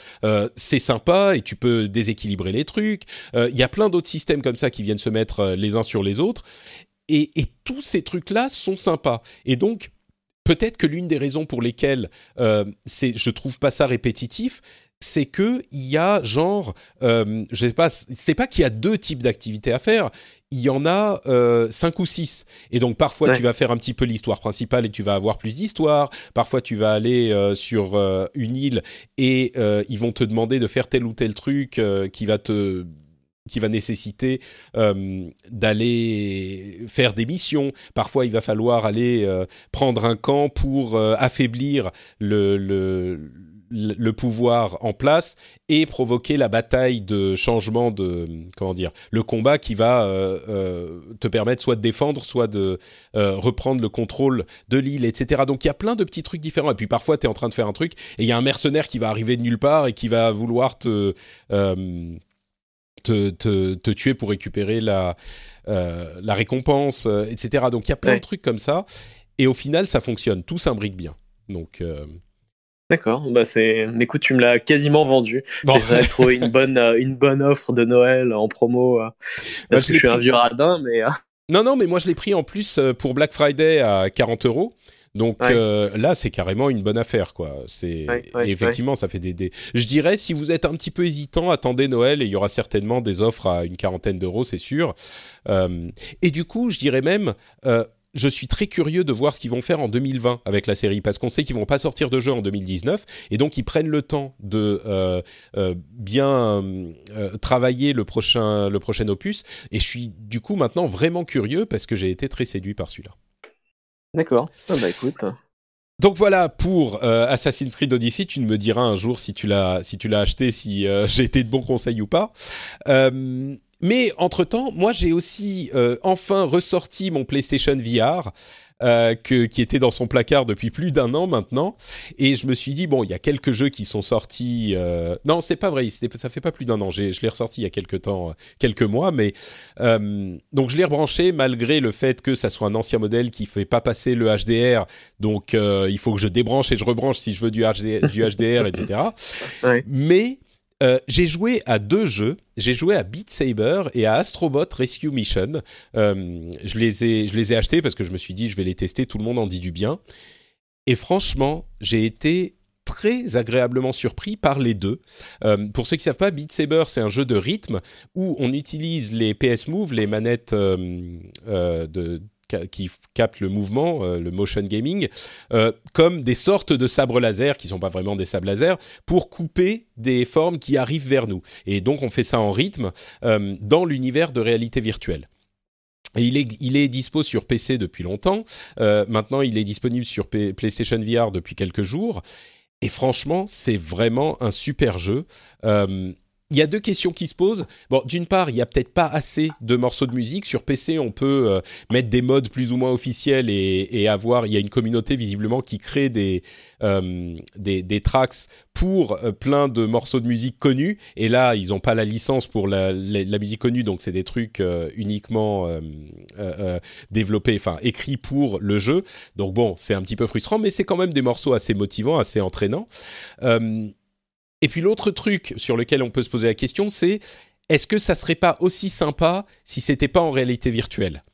c'est sympa et tu peux déséquilibrer les trucs. Il y a plein d'autres systèmes comme ça qui viennent se mettre les uns sur les autres. Et, tous ces trucs-là sont sympas. Et donc, peut-être que l'une des raisons pour lesquelles euh, je trouve pas ça répétitif, c'est que il y a genre, euh, je sais pas, c'est pas qu'il y a deux types d'activités à faire. Il y en a euh, cinq ou six. Et donc parfois tu vas faire un petit peu l'histoire principale et tu vas avoir plus d'histoire. Parfois tu vas aller euh, sur une île et ils vont te demander de faire tel ou tel truc qui va te qui va nécessiter euh, d'aller faire des missions. Parfois, il va falloir aller euh, prendre un camp pour euh, affaiblir le, pouvoir en place et provoquer la bataille de changement de comment dire le combat qui va te permettre soit de défendre, soit de reprendre le contrôle de l'île, etc. Donc il y a plein de petits trucs différents. Et puis parfois, tu es en train de faire un truc et il y a un mercenaire qui va arriver de nulle part et qui va vouloir te te, te, te, tuer pour récupérer la, euh, la récompense, euh, etc. Donc il y a plein de trucs comme ça. Et au final, ça fonctionne. Tout s'imbrique bien. Donc. Euh, D'accord, bah c'est. Écoute, tu me l'as quasiment vendu. Bon. J'ai trouvé une bonne, une bonne offre de Noël en promo. parce que je suis un vieux radin, mais. Non, non, mais moi je l'ai pris en plus pour Black Friday à 40 euros. Donc euh, là, c'est carrément une bonne affaire, quoi. C'est effectivement, ça fait des, Je dirais, si vous êtes un petit peu hésitant, attendez Noël et il y aura certainement des offres à une quarantaine d'euros, c'est sûr. Euh, et du coup, je dirais même. Euh, je suis très curieux de voir ce qu'ils vont faire en 2020 avec la série parce qu'on sait qu'ils vont pas sortir de jeu en 2019 et donc ils prennent le temps de bien travailler le prochain le prochain opus et je suis du coup maintenant vraiment curieux parce que j'ai été très séduit par celui-là. D'accord. Ah bah écoute. Donc voilà pour euh, Assassin's Creed Odyssey. Tu me diras un jour si tu l'as si tu l'as acheté, si euh, j'ai été de bons conseils ou pas. Euh, mais entre temps, moi j'ai aussi enfin ressorti mon PlayStation VR. Euh, que, qui était dans son placard depuis plus d'un an maintenant. Et je me suis dit, bon, il y a quelques jeux qui sont sortis. Euh... Non, c'est pas vrai, ça fait pas plus d'un an. Je l'ai ressorti il y a quelques temps, euh, quelques mois. Mais euh, donc je l'ai rebranché malgré le fait que ça soit un ancien modèle qui ne fait pas passer le HDR. Donc il faut que je débranche et je rebranche si je veux du, HD, du HDR, etc. Ouais. Mais Euh, j'ai joué à deux jeux. J'ai joué à Beat Saber et à Astrobot Rescue Mission. Euh, je les ai, je les ai achetés parce que je me suis dit je vais les tester. Tout le monde en dit du bien. Et franchement, j'ai été très agréablement surpris par les deux. Euh, pour ceux qui savent pas, Beat Saber, c'est un jeu de rythme où on utilise les PS Move, les manettes de qui captent le mouvement, euh, le motion gaming, euh, comme des sortes de sabres laser, qui sont pas vraiment des sabres laser, pour couper des formes qui arrivent vers nous. Et donc on fait ça en rythme euh, dans l'univers de réalité virtuelle. Et il est, il est dispo sur PC depuis longtemps. maintenant, il est disponible sur PlayStation VR depuis quelques jours. Et franchement, c'est vraiment un super jeu il y a deux questions qui se posent. Bon, d'une part, il y a peut-être pas assez de morceaux de musique sur PC. On peut euh, mettre des modes plus ou moins officiels et, avoir. Il y a une communauté visiblement qui crée des euh, des, tracks pour euh, plein de morceaux de musique connus. Et là, ils n'ont pas la licence pour la, musique connue, donc c'est des trucs uniquement développés, enfin écrits pour le jeu. Donc bon, c'est un petit peu frustrant, mais c'est quand même des morceaux assez motivants, assez entraînants. Et puis l'autre truc sur lequel on peut se poser la question, c'est est-ce que ça serait pas aussi sympa si c'était pas en réalité virtuelle?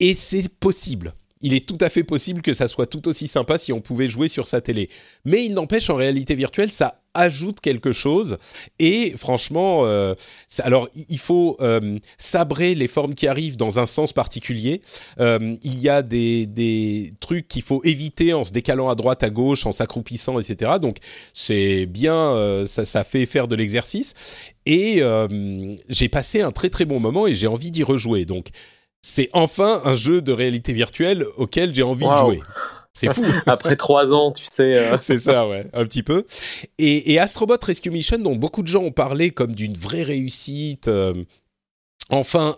Et c'est possible il est tout à fait possible que ça soit tout aussi sympa si on pouvait jouer sur sa télé. Mais il n'empêche, en réalité virtuelle, ça ajoute quelque chose. Et franchement, euh, alors il faut euh, sabrer les formes qui arrivent dans un sens particulier. Euh, il y a des, des trucs qu'il faut éviter en se décalant à droite, à gauche, en s'accroupissant, etc. Donc c'est bien, ça, ça fait faire de l'exercice. Et j'ai passé un très très bon moment et j'ai envie d'y rejouer. Donc c'est enfin un jeu de réalité virtuelle auquel j'ai envie de jouer. C'est fou. Après trois ans, tu sais. Euh. c'est ça, ouais, un petit peu. Et, Astrobot Rescue Mission, dont beaucoup de gens ont parlé comme d'une vraie réussite. Euh, enfin,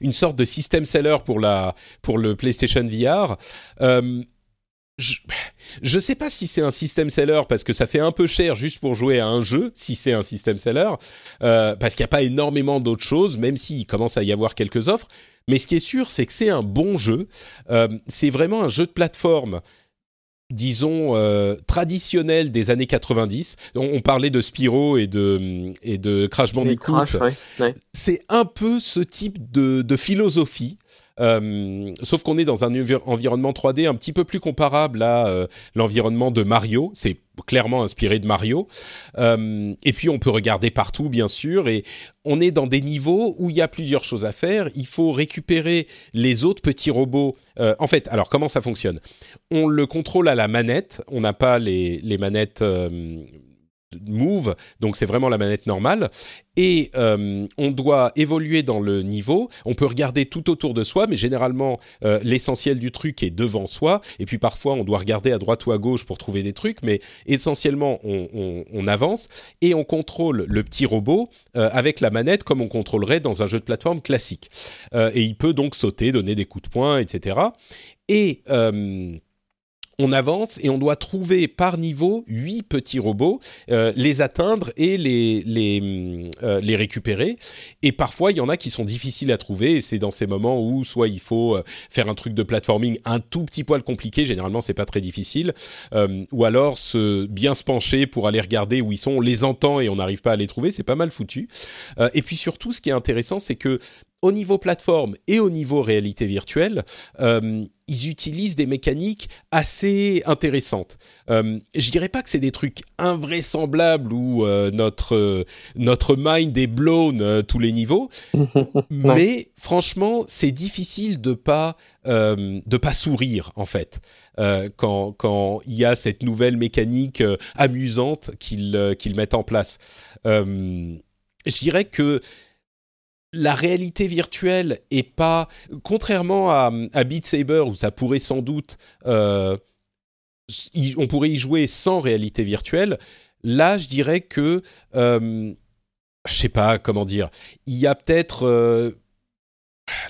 une sorte de système seller pour la pour le PlayStation VR. Euh, je ne sais pas si c'est un système seller parce que ça fait un peu cher juste pour jouer à un jeu, si c'est un système seller, parce qu'il n'y a pas énormément d'autres choses, même s'il commence à y avoir quelques offres. Mais ce qui est sûr, c'est que c'est un bon jeu. Euh, c'est vraiment un jeu de plateforme disons, euh, traditionnel des années 90. On, parlait de Spyro et de, et de Crash Bandicoot. C'est un peu ce type de, de philosophie euh, sauf qu'on est dans un environnement 3D un petit peu plus comparable à euh, l'environnement de Mario. C'est clairement inspiré de Mario. Euh, et puis on peut regarder partout, bien sûr. Et on est dans des niveaux où il y a plusieurs choses à faire. Il faut récupérer les autres petits robots. en fait, alors comment ça fonctionne? On le contrôle à la manette. On n'a pas les, les manettes Move, donc c'est vraiment la manette normale. Et euh, on doit évoluer dans le niveau. On peut regarder tout autour de soi, mais généralement euh, l'essentiel du truc est devant soi. Et puis parfois on doit regarder à droite ou à gauche pour trouver des trucs, mais essentiellement on, avance et on contrôle le petit robot euh, avec la manette comme on contrôlerait dans un jeu de plateforme classique. et il peut donc sauter, donner des coups de poing, etc. Et on avance et on doit trouver par niveau huit petits robots, euh, les atteindre et les les, euh, les récupérer. Et parfois, il y en a qui sont difficiles à trouver. C'est dans ces moments où soit il faut euh, faire un truc de platforming un tout petit poil compliqué. Généralement, c'est pas très difficile. ou alors se bien se pencher pour aller regarder où ils sont. On les entend et on n'arrive pas à les trouver. C'est pas mal foutu. et puis surtout, ce qui est intéressant, c'est que au niveau plateforme et au niveau réalité virtuelle, euh, ils utilisent des mécaniques assez intéressantes. Euh, je dirais pas que c'est des trucs invraisemblables où euh, notre notre mind est blown euh, tous les niveaux, mais franchement, c'est difficile de pas de pas sourire en fait quand quand il y a cette nouvelle mécanique amusante qu'ils qu'ils mettent en place. je dirais que la réalité virtuelle est pas, contrairement à, Beat Saber où ça pourrait sans doute, euh, on pourrait y jouer sans réalité virtuelle. Là, je dirais que, euh, je sais pas comment dire, il y a peut-être euh,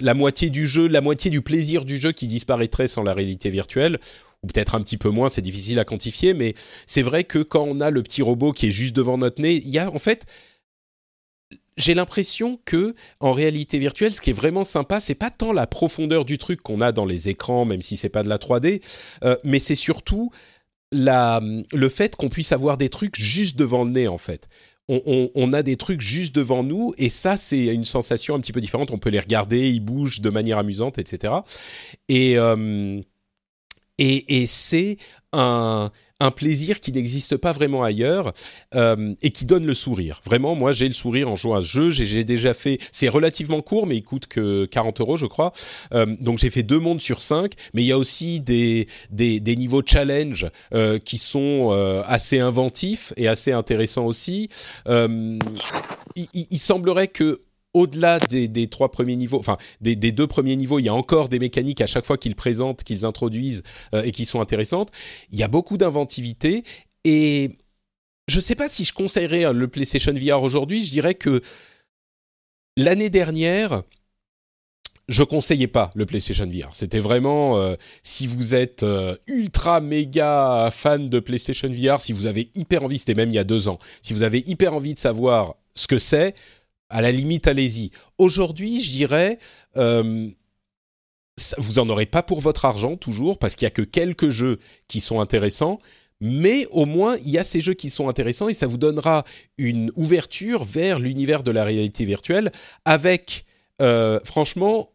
la moitié du jeu, la moitié du plaisir du jeu qui disparaîtrait sans la réalité virtuelle ou peut-être un petit peu moins, c'est difficile à quantifier, mais c'est vrai que quand on a le petit robot qui est juste devant notre nez, il y a en fait j'ai l'impression que en réalité virtuelle, ce qui est vraiment sympa, c'est pas tant la profondeur du truc qu'on a dans les écrans, même si c'est pas de la 3D, euh, mais c'est surtout le fait qu'on puisse avoir des trucs juste devant le nez en fait. on, a des trucs juste devant nous et ça c'est une sensation un petit peu différente. On peut les regarder, ils bougent de manière amusante, etc. Et et, et c'est un, un plaisir qui n'existe pas vraiment ailleurs euh, et qui donne le sourire. Vraiment, moi j'ai le sourire en jouant à ce jeu. J'ai déjà fait, c'est relativement court, mais il coûte que 40 euros, je crois. Euh, donc j'ai fait deux mondes sur cinq, mais il y a aussi des des, des niveaux challenge euh, qui sont assez inventifs et assez intéressants aussi. Il, semblerait que au-delà des, trois premiers niveaux, enfin des, deux premiers niveaux, il y a encore des mécaniques à chaque fois qu'ils présentent, qu'ils introduisent euh, et qui sont intéressantes. Il y a beaucoup d'inventivité et je ne sais pas si je conseillerais le PlayStation VR aujourd'hui. Je dirais que l'année dernière, je conseillais pas le PlayStation VR. C'était vraiment euh, si vous êtes euh, ultra méga fan de PlayStation VR, si vous avez hyper envie, c'était même il y a deux ans, si vous avez hyper envie de savoir ce que c'est, à la limite, allez-y. Aujourd'hui, je dirais, euh, vous en aurez pas pour votre argent toujours, parce qu'il y a que quelques jeux qui sont intéressants. Mais au moins, il y a ces jeux qui sont intéressants et ça vous donnera une ouverture vers l'univers de la réalité virtuelle avec, euh, franchement,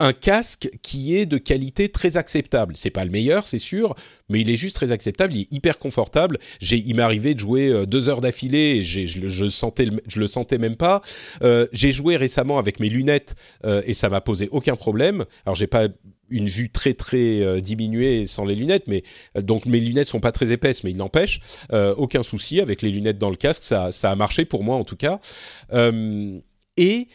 un casque qui est de qualité très acceptable. C'est pas le meilleur, c'est sûr, mais il est juste très acceptable. Il est hyper confortable. J'ai, il m'est arrivé de jouer euh, deux heures d'affilée et je, je, sentais, je le sentais même pas. Euh, j'ai joué récemment avec mes lunettes euh, et ça m'a posé aucun problème. Alors j'ai pas une vue très très diminuée sans les lunettes, mais donc mes lunettes sont pas très épaisses, mais il n'empêche aucun souci avec les lunettes dans le casque, ça a marché pour moi en tout cas. et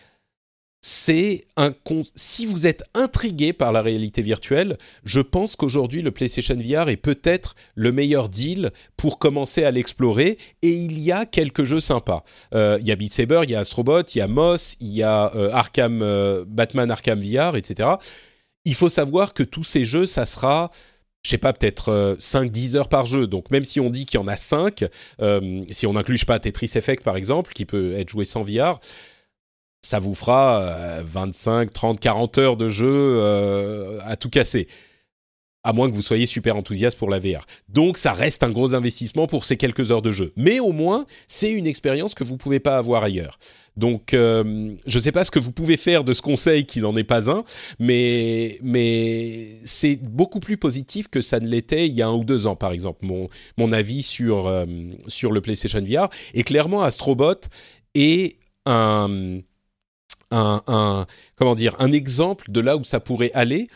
c'est un si vous êtes intrigué par la réalité virtuelle, je pense qu'aujourd'hui le PlayStation VR est peut-être le meilleur deal pour commencer à l'explorer et il y a quelques jeux sympas. Euh, il y a Beat Saber, il y a Astrobot, il y a Moss, il y a euh, Arkham euh, Batman Arkham VR, etc. Il faut savoir que tous ces jeux, ça sera je sais pas, peut-être 5-10 heures par jeu. Donc même si on dit qu'il y en a 5, si on n'inclut pas Tetris Effect par exemple, qui peut être joué sans VR, ça vous fera 25, 30, 40 heures de jeu euh, à tout casser. À moins que vous soyez super enthousiaste pour la VR. Donc ça reste un gros investissement pour ces quelques heures de jeu. Mais au moins, c'est une expérience que vous ne pouvez pas avoir ailleurs. Donc, euh, je ne sais pas ce que vous pouvez faire de ce conseil qui n'en est pas un, mais, mais c'est beaucoup plus positif que ça ne l'était il y a un ou deux ans, par exemple, mon, mon avis sur, euh, sur le PlayStation VR. Et clairement, Astrobot est un un, comment dire, un exemple de là où ça pourrait aller.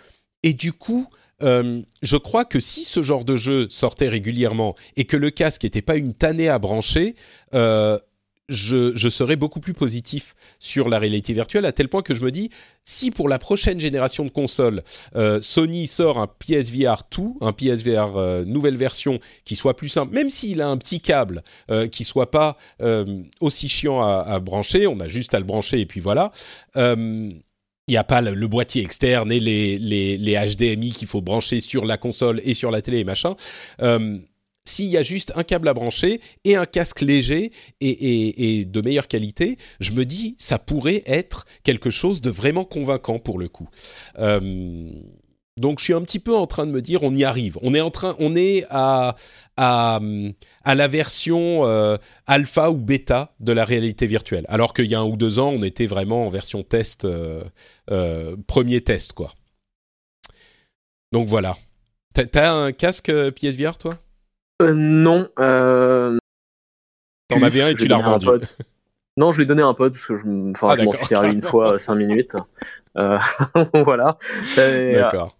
Et du coup, euh, je crois que si ce genre de jeu sortait régulièrement et que le casque n'était pas une tannée à brancher, euh, je, serais beaucoup plus positif sur la réalité virtuelle, à tel point que je me dis, si pour la prochaine génération de consoles, euh, Sony sort un PSVR 2, un PSVR euh, nouvelle version, qui soit plus simple, même s'il a un petit câble, euh, qui soit pas aussi chiant à, brancher, on a juste à le brancher et puis voilà. il n'y a pas le, boîtier externe et les HDMI qu'il faut brancher sur la console et sur la télé et machin s'il y a juste un câble à brancher et un casque léger et, de meilleure qualité, je me dis ça pourrait être quelque chose de vraiment convaincant pour le coup. Euh, donc je suis un petit peu en train de me dire on y arrive. On est en train, on est à la version euh, alpha ou bêta de la réalité virtuelle. Alors qu'il y a un ou deux ans, on était vraiment en version test, euh, premier test quoi. Donc voilà. T'as un casque PSVR toi? Non. Euh... T'en avais un et tu l'as revendu. Non, je l'ai donné à un pote parce que je, enfin, ah, je m'en suis servi une fois 5 minutes. Euh, voilà.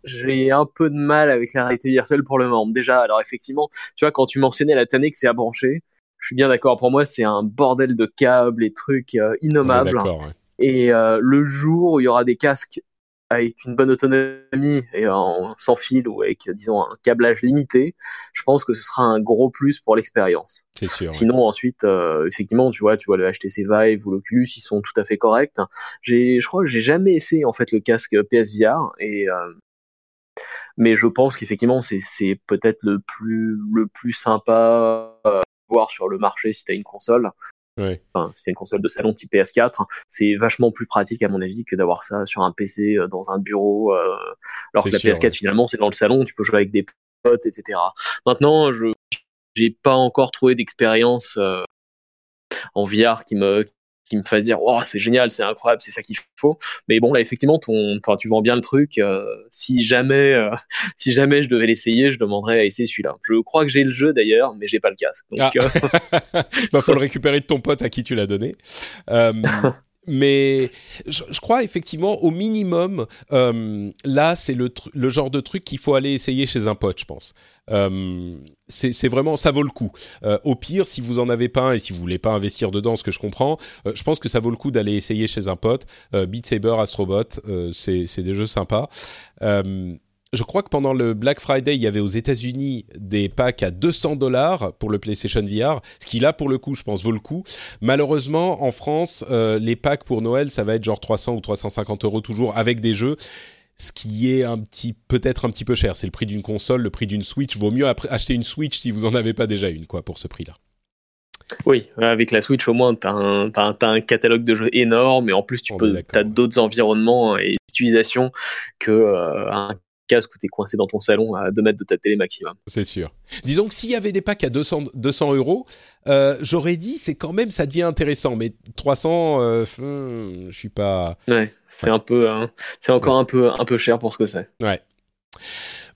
J'ai un peu de mal avec la réalité virtuelle pour le moment. Déjà, alors effectivement, tu vois, quand tu mentionnais la tannée que c'est à brancher, je suis bien d'accord. Pour moi, c'est un bordel de câbles et trucs euh, innommables. Et euh, le jour où il y aura des casques avec une bonne autonomie et en, sans fil ou avec disons un câblage limité, je pense que ce sera un gros plus pour l'expérience. C'est sûr. Sinon ensuite euh, effectivement tu vois tu vois le HTC Vive ou l'Oculus ils sont tout à fait corrects. J'ai je crois que j'ai jamais essayé en fait le casque PSVR et euh, mais je pense qu'effectivement c'est c'est peut-être le plus le plus sympa à voir sur le marché si tu as une console Enfin, c'est une console de salon type PS4. C'est vachement plus pratique à mon avis que d'avoir ça sur un PC euh, dans un bureau. Euh, alors que la PS4 finalement c'est dans le salon, tu peux jouer avec des potes, etc. Maintenant, je j'ai pas encore trouvé d'expérience euh, en VR qui me qui me fasse dire oh c'est génial c'est incroyable c'est ça qu'il faut. Mais bon là effectivement ton enfin tu vends bien le truc euh, si jamais euh, si jamais je devais l'essayer je demanderais à essayer celui-là. Je crois que j'ai le jeu d'ailleurs mais j'ai pas le casque donc ah. Euh, bah faut le récupérer de ton pote à qui tu l'as donné mais je, crois effectivement au minimum là c'est le, le genre de truc qu'il faut aller essayer chez un pote je pense euh, c'est vraiment ça vaut le coup. Euh, au pire, si vous en avez pas un et si vous voulez pas investir dedans, ce que je comprends, euh, je pense que ça vaut le coup d'aller essayer chez un pote. Beat Saber, Astrobot, c'est des jeux sympas. Je crois que pendant le Black Friday, il y avait aux États-Unis des packs à 200 dollars pour le PlayStation VR, ce qui là pour le coup, je pense, vaut le coup. Malheureusement, en France, les packs pour Noël, ça va être genre 300 ou 350 euros toujours avec des jeux ce qui est un petit peut-être un petit peu cher. C'est le prix d'une console, le prix d'une Switch. Vaut mieux acheter une Switch si vous en avez pas déjà une, quoi, pour ce prix-là. Oui, avec la Switch au moins, tu as, un catalogue de jeux énorme et en plus tu as d'autres environnements et utilisations que euh, un casque où tu es coincé dans ton salon à 2 mètres de ta télé maximum. C'est sûr. Disons que s'il y avait des packs à 200, 200 euros, euh, j'aurais dit c'est quand même ça devient intéressant, mais 300, euh, hmm, je suis pas. Ouais. C'est un peu, hein, c'est encore un peu, un peu cher pour ce que c'est. Ouais.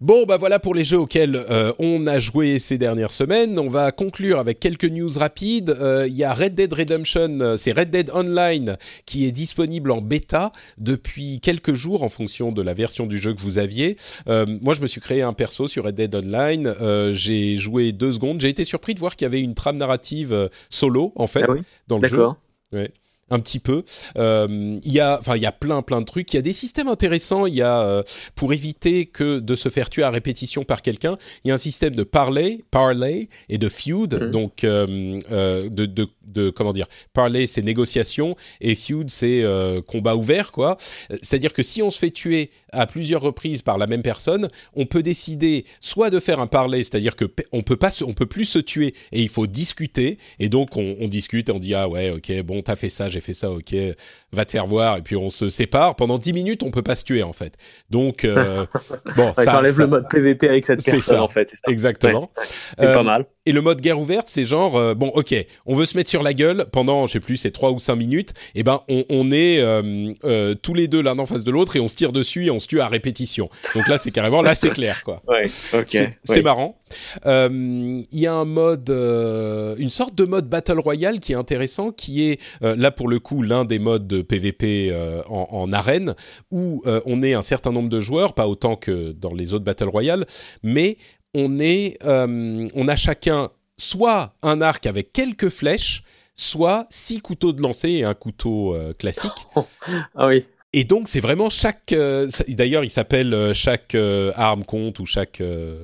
Bon, bah voilà pour les jeux auxquels euh, on a joué ces dernières semaines. On va conclure avec quelques news rapides. Euh, il y a Red Dead Redemption, euh, c'est Red Dead Online qui est disponible en bêta depuis quelques jours en fonction de la version du jeu que vous aviez. moi, je me suis créé un perso sur Red Dead Online. j'ai joué deux secondes. J'ai été surpris de voir qu'il y avait une trame narrative solo en fait ah dans le jeu. Ouais un petit peu. Euh, il y a, enfin, il y a plein, plein de trucs. Il y a des systèmes intéressants. Il y a, euh, pour éviter que de se faire tuer à répétition par quelqu'un, il y a un système de parley, parley et de feud. Mmh. Donc, euh, de, de, de, comment dire, parley c'est négociation et feud c'est combat ouvert, quoi. C'est-à-dire que si on se fait tuer à plusieurs reprises par la même personne, on peut décider soit de faire un parley, c'est-à-dire que on peut pas, on peut plus se tuer et il faut discuter. Et donc, on, on discute et on dit ah ouais, ok, bon, t'as fait ça, j'ai fait ça, ok, va te faire voir, et puis on se sépare. Pendant 10 minutes, on peut pas se tuer, en fait. Donc, euh, bon, ça, enlève le mode PVP avec cette personne, en fait. Exactement. c'est pas euh, mal. Et le mode guerre ouverte, c'est genre, euh, bon, ok, on veut se mettre sur la gueule pendant, je sais plus, c'est 3 ou 5 minutes, et eh ben, on, on est tous les deux l'un en face de l'autre, et on se tire dessus, et on se tue à répétition. Donc là, c'est carrément, là, c'est clair, quoi. Ouais, ok. C'est marrant. Il y a un mode, une sorte de mode Battle Royale qui est intéressant, qui est, là, pour le coup, l'un des modes de PVP euh, en, arène où euh, on est un certain nombre de joueurs, pas autant que dans les autres Battle Royale, mais on est, euh, on a chacun soit un arc avec quelques flèches, soit six couteaux de lancer et un couteau classique. ah oui. Et donc c'est vraiment chaque. Euh, d'ailleurs, il s'appelle euh, chaque euh, arme compte ou chaque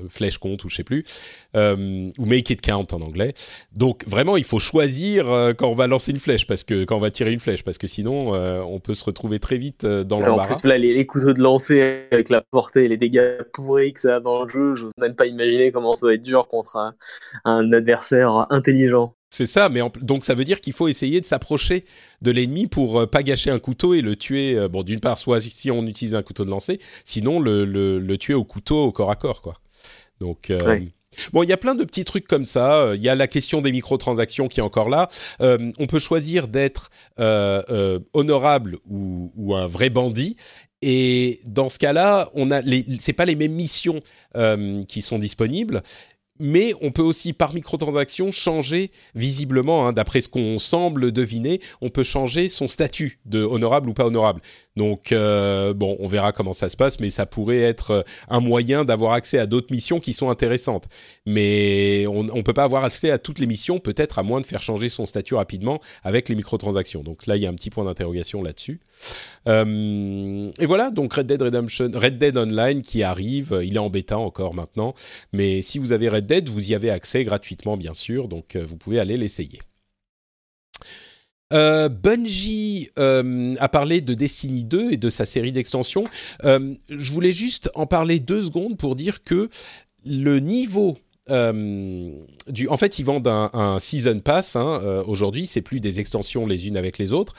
flèche compte ou je sais plus, ou make it count en anglais. Donc vraiment, il faut choisir quand on va lancer une flèche parce que quand on va tirer une flèche parce que sinon on peut se retrouver très vite dans l'embarras. En plus là, les, couteaux de lancer avec la portée et les dégâts pourris que ça a dans le jeu, je n'ose même pas imaginer comment ça va être dur contre un adversaire intelligent. C'est ça, mais donc ça veut dire qu'il faut essayer de s'approcher de l'ennemi pour euh, pas gâcher un couteau et le tuer. Euh, bon, d'une part, soit si on utilise un couteau de lancer, sinon le, le, tuer au couteau au corps à corps, quoi. Donc. Euh, bon, il y a plein de petits trucs comme ça. Il y a la question des microtransactions qui est encore là. on peut choisir d'être honorable ou, ou, un vrai bandit. Et dans ce cas-là, on a c'est pas les mêmes missions qui sont disponibles mais on peut aussi par microtransaction changer visiblement, hein, d'après ce qu'on semble deviner, on peut changer son statut de honorable ou pas honorable. Donc euh, bon, on verra comment ça se passe, mais ça pourrait être euh, un moyen d'avoir accès à d'autres missions qui sont intéressantes. Mais on ne peut pas avoir accès à toutes les missions, peut-être à moins de faire changer son statut rapidement avec les microtransactions. Donc là, il y a un petit point d'interrogation là-dessus. Euh, et voilà, donc Red Dead Redemption, Red Dead Online qui arrive, il est en bêta encore maintenant, mais si vous avez Red Dead, vous y avez accès gratuitement bien sûr, donc vous pouvez aller l'essayer. Euh, Bungie euh, a parlé de Destiny 2 et de sa série d'extensions. Euh, je voulais juste en parler deux secondes pour dire que le niveau du, en fait, ils vendent un, season pass hein, aujourd'hui. C'est plus des extensions les unes avec les autres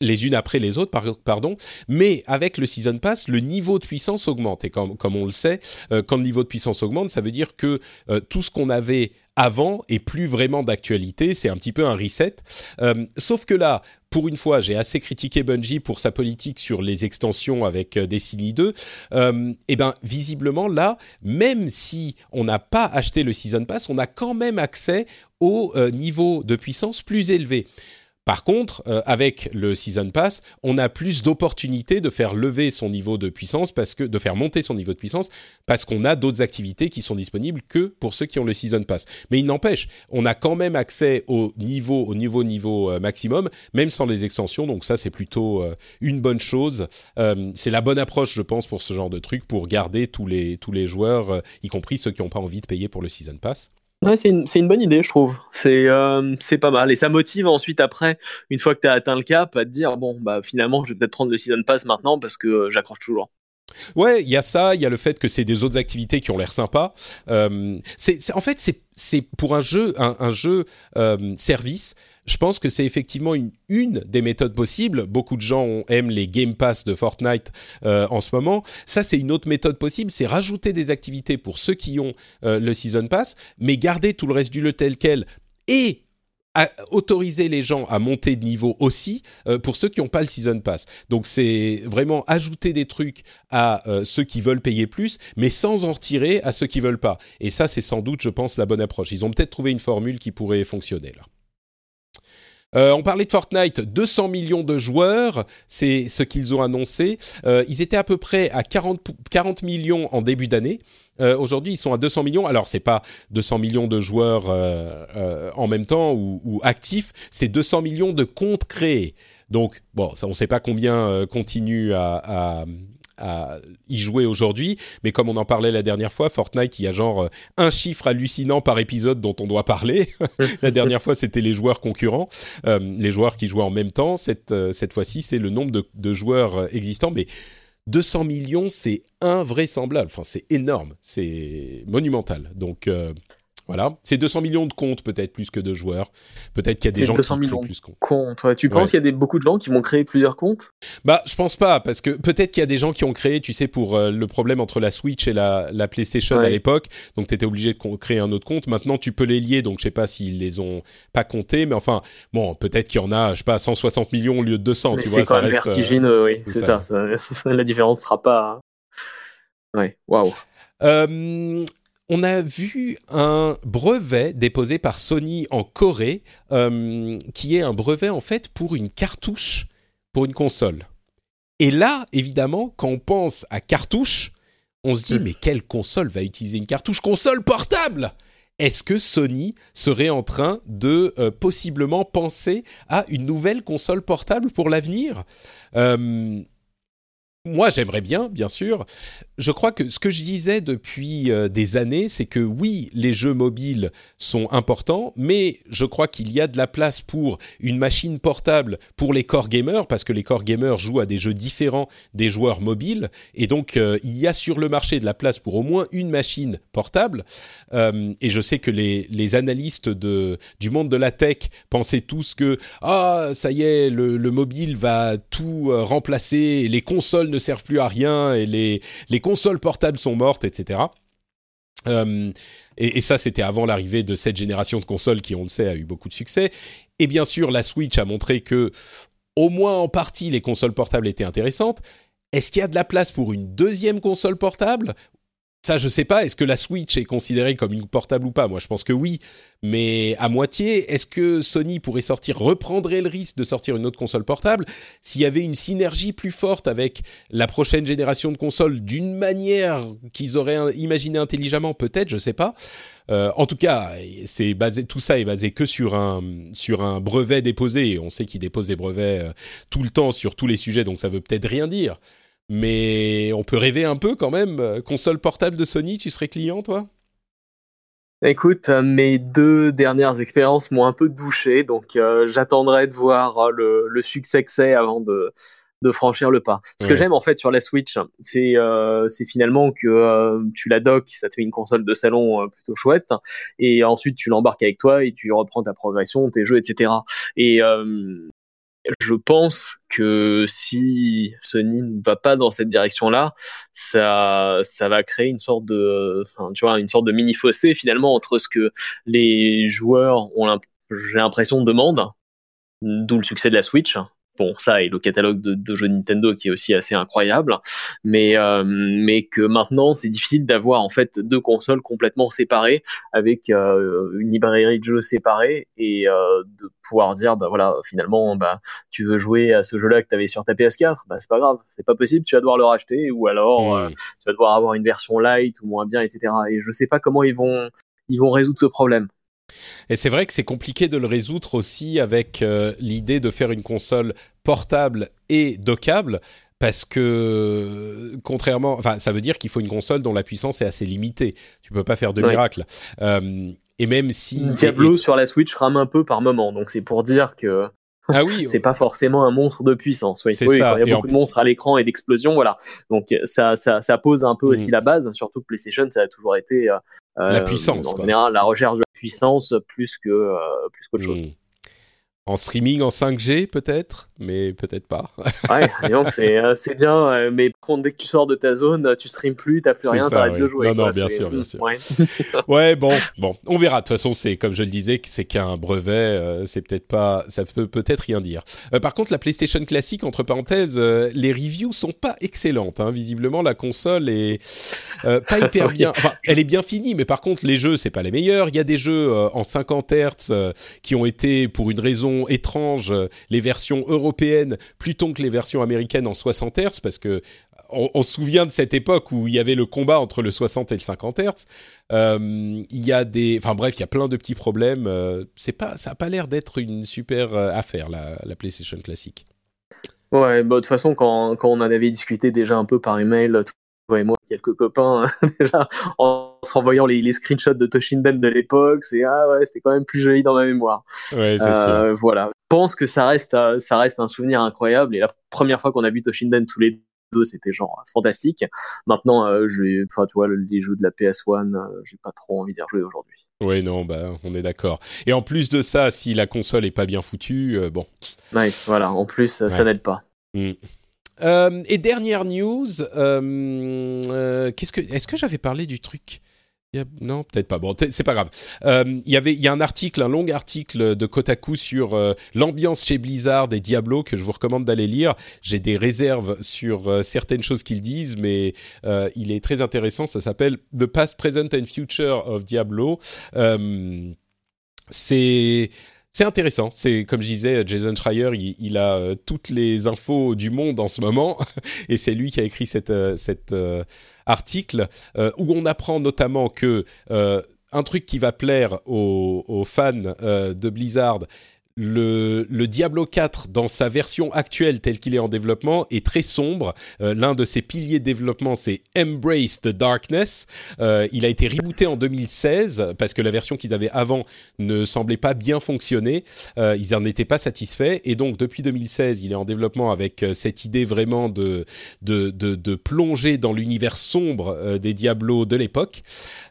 les unes après les autres, pardon, mais avec le Season Pass, le niveau de puissance augmente. Et comme, comme on le sait, quand le niveau de puissance augmente, ça veut dire que tout ce qu'on avait avant et plus vraiment d'actualité. C'est un petit peu un reset. Euh, sauf que là, pour une fois, j'ai assez critiqué Bungie pour sa politique sur les extensions avec euh, Destiny 2. Euh, et ben, visiblement là, même si on n'a pas acheté le Season Pass, on a quand même accès au euh, niveau de puissance plus élevé. Par contre, euh, avec le Season Pass, on a plus d'opportunités de faire lever son niveau de puissance, de faire monter son niveau de puissance, parce qu'on a d'autres activités qui sont disponibles que pour ceux qui ont le Season Pass. Mais il n'empêche, on a quand même accès au niveau, au niveau, niveau euh, maximum, même sans les extensions. Donc ça, c'est plutôt euh, une bonne chose. c'est la bonne approche, je pense, pour ce genre de truc, pour garder tous les tous les joueurs, y compris ceux qui n'ont pas envie de payer pour le Season Pass. Ouais, c'est une, bonne idée, je trouve. C'est euh, pas mal. Et ça motive ensuite, après, une fois que tu as atteint le cap, à te dire bon, bah finalement, je vais peut-être prendre le Season Pass maintenant parce que euh, j'accroche toujours. Ouais, il y a ça, il y a le fait que c'est des autres activités qui ont l'air sympas. Euh, c'est, en fait, c'est pour un jeu, un, jeu service. Je pense que c'est effectivement une, des méthodes possibles. Beaucoup de gens aiment les Game Pass de Fortnite euh, en ce moment. Ça, c'est une autre méthode possible, c'est rajouter des activités pour ceux qui ont euh, le Season Pass, mais garder tout le reste du jeu tel quel et autoriser les gens à monter de niveau aussi euh, pour ceux qui n'ont pas le season pass. Donc c'est vraiment ajouter des trucs à ceux qui veulent payer plus, mais sans en retirer à ceux qui veulent pas. Et ça, c'est sans doute, je pense, la bonne approche. Ils ont peut-être trouvé une formule qui pourrait fonctionner là. Euh, on parlait de Fortnite, 200 millions de joueurs, c'est ce qu'ils ont annoncé. Euh, ils étaient à peu près à 40, 40 millions en début d'année. Euh, Aujourd'hui, ils sont à 200 millions. Alors, c'est pas 200 millions de joueurs en même temps ou, actifs, c'est 200 millions de comptes créés. Donc, bon, on ne sait pas combien continuent à, à, à y jouer aujourd'hui, mais comme on en parlait la dernière fois, Fortnite, il y a genre euh, un chiffre hallucinant par épisode dont on doit parler. la dernière fois, c'était les joueurs concurrents, euh, les joueurs qui jouaient en même temps. Cette, euh, cette fois-ci, c'est le nombre de, joueurs existants, mais 200 millions, c'est invraisemblable. Enfin, c'est énorme, c'est monumental. Donc, voilà, c'est 200 millions de comptes peut-être plus que de joueurs. Peut-être qu'il y a des gens 200 qui créent plus de comptes. Ouais. Tu penses qu'il y a des, beaucoup de gens qui vont créer plusieurs comptes? Bah, je pense pas, parce que peut-être qu'il y a des gens qui ont créé, tu sais, pour euh, le problème entre la Switch et la, la PlayStation ouais. à l'époque. Donc, tu étais obligé de créer un autre compte. Maintenant, tu peux les lier, donc je sais pas s'ils les ont pas comptés, mais enfin, bon, peut-être qu'il y en a, je sais pas, 160 millions au lieu de 200. Mais tu vois, ça reste vertigineux, euh, oui, c'est ça. La différence sera pas. Ouais, waouh. Euh, on a vu un brevet déposé par Sony en Corée, euh, qui est un brevet en fait pour une cartouche pour une console. Et là, évidemment, quand on pense à cartouche, on se dit mais quelle console va utiliser une cartouche console portable? Est-ce que Sony serait en train de euh, possiblement penser à une nouvelle console portable pour l'avenir? Euh, moi, j'aimerais bien, bien sûr. Je crois que ce que je disais depuis euh, des années, c'est que oui, les jeux mobiles sont importants, mais je crois qu'il y a de la place pour une machine portable pour les core gamers, parce que les core gamers jouent à des jeux différents des joueurs mobiles, et donc euh, il y a sur le marché de la place pour au moins une machine portable. Euh, et je sais que les, les analystes de, du monde de la tech pensaient tous que ah ça y est, le, le mobile va tout remplacer, les consoles ne servent plus à rien et les, les consoles portables sont mortes, etc. Euh, et, et, ça, c'était avant l'arrivée de cette génération de consoles qui, on le sait, a eu beaucoup de succès. Et bien sûr, la Switch a montré que, au moins en partie, les consoles portables étaient intéressantes. Est-ce qu'il y a de la place pour une deuxième console portable ça, je sais pas. Est-ce que la Switch est considérée comme une portable ou pas? Moi, je pense que oui, mais à moitié. Est-ce que Sony pourrait sortir, reprendrait le risque de sortir une autre console portable s'il y avait une synergie plus forte avec la prochaine génération de consoles d'une manière qu'ils auraient imaginé intelligemment? Peut-être, je sais pas. Euh, en tout cas, c'est basé, tout ça est basé que sur un sur un brevet déposé. On sait qu'ils déposent des brevets euh, tout le temps sur tous les sujets, donc ça veut peut-être rien dire mais on peut rêver un peu quand même. Console portable de Sony, tu serais client, toi? Écoute, mes deux dernières expériences m'ont un peu douché, donc euh, j'attendrai de voir euh, le, le succès que c'est avant de, de franchir le pas. Ce ouais. que j'aime en fait sur la Switch, c'est euh, finalement que euh, tu la docks, ça te fait une console de salon plutôt chouette, et ensuite tu l'embarques avec toi et tu reprends ta progression, tes jeux, etc. Et je pense que si Sony ne va pas dans cette direction-là, ça, ça va créer une sorte de, tu vois, une sorte de mini fossé finalement entre ce que les joueurs ont, j'ai l'impression, demandent, d'où le succès de la Switch, bon ça et le catalogue de, de, jeux Nintendo qui est aussi assez incroyable. Mais euh, mais que maintenant c'est difficile d'avoir en fait deux consoles complètement séparées avec euh, une librairie de jeux séparée et euh, de pouvoir dire bah voilà finalement bah tu veux jouer à ce jeu-là que tu avais sur ta PS4 bah c'est pas grave. C'est pas possible. Tu vas devoir le racheter ou alors mmh. tu vas devoir avoir une version light ou moins bien etc et je sais pas comment ils vont ils vont résoudre ce problème et c'est vrai que c'est compliqué de le résoudre aussi avec euh, l'idée de faire une console portable et dockable. Parce que, contrairement, enfin, ça veut dire qu'il faut une console dont la puissance est assez limitée. Tu peux pas faire de miracle. Euh, et même si Diablo sur la Switch rame un peu par moment, donc c'est pour dire que ah oui, c'est pas forcément un monstre de puissance. Oui, oui ça. il y a beaucoup de monstres à l'écran et d'explosions, voilà. Donc ça, ça, ça pose un peu mm. aussi la base. Surtout que PlayStation, ça a toujours été euh, la puissance. En général, la recherche de la puissance plus que euh, plus qu'autre chose. En streaming en 5G peut-être, mais peut-être pas. ouais, c'est euh, c'est bien, euh, mais par contre dès que tu sors de ta zone, tu streames plus, t'as plus rien, t'arrêtes de jouer. Non, non, bien sûr, bien sûr. Ouais. bon, bon, on verra. De toute façon, c'est comme je le disais, c'est qu'un brevet, euh, c'est peut-être pas, ça peut peut-être rien dire. par contre, la PlayStation classique, entre parenthèses, les reviews sont pas excellentes. Hein. Visiblement, la console est pas hyper bien. Enfin, elle est bien finie, mais par contre, les jeux, c'est pas les meilleurs. Il y a des jeux en 50 Hz qui ont été pour une raison étranges les versions européennes plutôt que les versions américaines en 60 Hz parce que on, se souvient de cette époque où il y avait le combat entre le 60 et le 50 Hz. Euh, il y a des, enfin bref, il y a plein de petits problèmes. Euh, c'est pas, ça a pas l'air d'être une super euh, affaire la, la PlayStation classique. Ouais, bah, de toute façon, quand, quand, on en avait discuté déjà un peu par email, toi et moi, quelques copains, déjà, en se renvoyant les, les screenshots de Toshinden de l'époque, c'est ah ouais, c'était quand même plus joli dans ma mémoire. Ouais, c'est euh, Voilà. Je pense que ça reste, euh, ça reste un souvenir incroyable. Et la première fois qu'on a vu Toshinden tous les deux, c'était genre fantastique. Maintenant, euh, je enfin, tu vois, les jeux de la PS1, euh, j'ai pas trop envie d'y rejouer aujourd'hui. Oui, non, bah, on est d'accord. Et en plus de ça, si la console est pas bien foutue, bon. Ouais, voilà. En plus, ça n'aide pas. Mm. Euh, et dernière news, euh, euh, est-ce que j'avais parlé du truc? Non, peut-être pas. Bon, c'est pas grave. Il y il y a un article, un long article de Kotaku sur l'ambiance chez Blizzard et Diablo que je vous recommande d'aller lire. J'ai des réserves sur certaines choses qu'ils disent, mais il est très intéressant. Ça s'appelle The Past, Present and Future of Diablo. c'est c'est intéressant. C'est comme je disais, Jason Schreier, il, a euh, toutes les infos du monde en ce moment, et c'est lui qui a écrit cet euh, euh, article où on apprend notamment que un truc qui va plaire aux, aux fans de Blizzard, le, Diablo 4 dans sa version actuelle telle qu'il est en développement est très sombre. Euh, l'un de ses piliers de développement c'est Embrace the Darkness. Euh, il a été rebooté en 2016 parce que la version qu'ils avaient avant ne semblait pas bien fonctionner. Euh, ils en étaient pas satisfaits et donc depuis 2016 il est en développement avec cette idée vraiment de de, plonger dans l'univers sombre des Diablos de l'époque.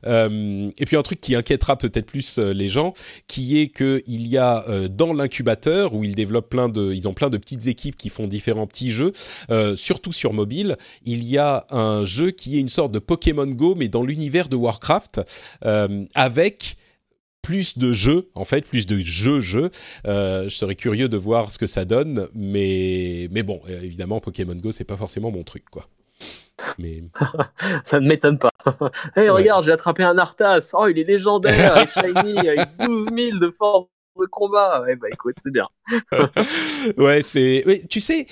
et puis un truc qui inquiétera peut-être plus les gens, qui est que il y a dans l'incubateur où ils développent plein de, ils ont plein de petites équipes qui font différents petits jeux, euh, surtout sur mobile. Il y a un jeu qui est une sorte de Pokémon Go mais dans l'univers de Warcraft euh, avec plus de jeux, en fait, plus de jeux-jeux. Euh, je serais curieux de voir ce que ça donne, mais, mais bon, évidemment, Pokémon Go, c'est pas forcément mon truc, quoi. Mais... ça ne m'étonne pas. hey, regarde, j'ai attrapé un Arthas. Oh, il est légendaire, il shiny, avec 12 000 de force de combat. Ouais, bah écoute, c'est bien. ouais, c'est. tu sais,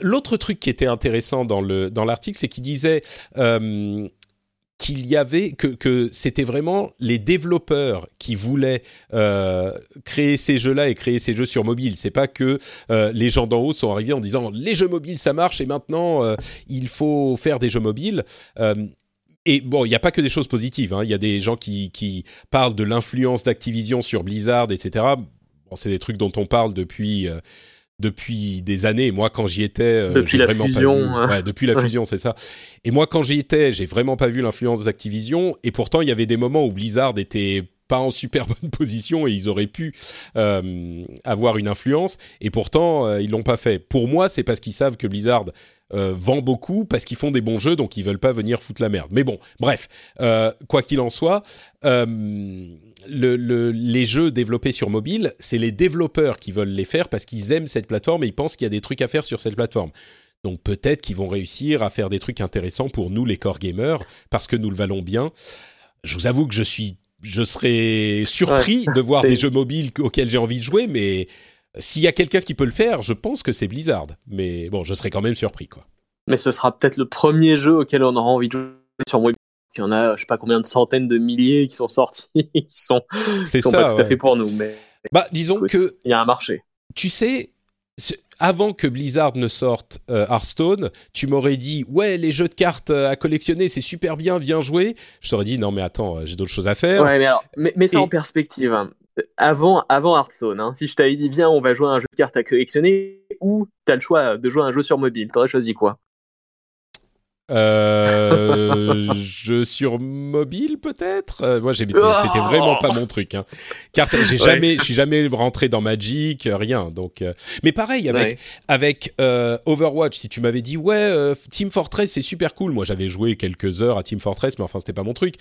l'autre truc qui était intéressant dans le dans l'article, c'est qu'il disait. Euh, qu'il y avait que, que c'était vraiment les développeurs qui voulaient euh, créer ces jeux-là et créer ces jeux sur mobile. C'est pas que euh, les gens d'en haut sont arrivés en disant les jeux mobiles ça marche et maintenant il faut faire des jeux mobiles et bon, il n'y a pas que des choses positives. Hein. Il y a des gens qui, qui parlent de l'influence d'Activision sur Blizzard, etc. Bon, c'est des trucs dont on parle depuis euh, depuis des années. Moi, quand j'y étais, euh, depuis la fusion, hein. ouais, depuis la fusion, c'est ça. Et moi, quand j'y étais, j'ai vraiment pas vu l'influence d'Activision. Et pourtant, il y avait des moments où Blizzard était pas en super bonne position et ils auraient pu euh, avoir une influence. Et pourtant, ils l'ont pas fait. Pour moi, c'est parce qu'ils savent que Blizzard euh, vend beaucoup, parce qu'ils font des bons jeux, donc ils veulent pas venir foutre la merde. Mais bon, bref, quoi qu'il en soit, le, les jeux développés sur mobile, c'est les développeurs qui veulent les faire parce qu'ils aiment cette plateforme et ils pensent qu'il y a des trucs à faire sur cette plateforme. Donc peut-être qu'ils vont réussir à faire des trucs intéressants pour nous, les core gamers, parce que nous le valons bien. Je vous avoue que je suis, je serais surpris de voir des jeux mobiles auxquels j'ai envie de jouer, mais s'il y a quelqu'un qui peut le faire, je pense que c'est Blizzard. Mais bon, je serais quand même surpris, quoi. Mais ce sera peut-être le premier jeu auquel on aura envie de jouer sur mobile. Il y en a, je sais pas combien de centaines de milliers qui sont sortis, qui sont, qui sont pas tout à fait pour nous. Mais bah, disons que il y a un marché. Tu sais, avant que Blizzard ne sorte euh, Hearthstone, tu m'aurais dit ouais les jeux de cartes euh, à collectionner c'est super bien, viens jouer. Je t'aurais dit non mais attends euh, j'ai d'autres choses à faire. Ouais mais alors mais, ça en perspective. Avant avant Hearthstone, hein, si je t'avais dit viens on va jouer à un jeu de cartes à collectionner ou t'as le choix de jouer à un jeu sur mobile, t'aurais choisi quoi? Euh, jeu sur mobile peut-être? Euh, moi, c'était vraiment pas mon truc. Hein. Car j'ai jamais, je suis jamais rentré dans Magic, euh, rien. Donc, euh, mais pareil avec avec Overwatch. Si tu m'avais dit ouais, Team Fortress c'est super cool. Moi, j'avais joué quelques heures à Team Fortress, mais enfin c'était pas mon truc.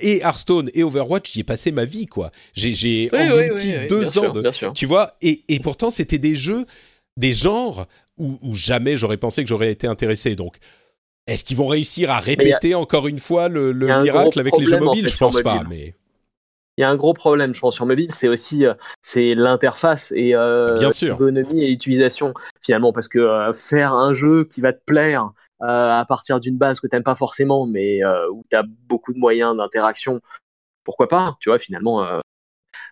Et Hearthstone et Overwatch, j'y ai passé ma vie quoi. J'ai j'ai deux ans de, tu vois. Et et pourtant c'était des jeux, des genres où, où jamais j'aurais pensé que j'aurais été intéressé. Donc est-ce qu'ils vont réussir à répéter encore une fois le, miracle avec les jeux mobiles? Je pense pas, mais il y a un gros problème, je pense, sur mobile, c'est aussi euh, c'est l'interface et euh, l'ergonomie et l'utilisation finalement, parce que euh, faire un jeu qui va te plaire à partir d'une base que tu n'aimes pas forcément, mais où tu as beaucoup de moyens d'interaction, pourquoi pas Tu vois, finalement,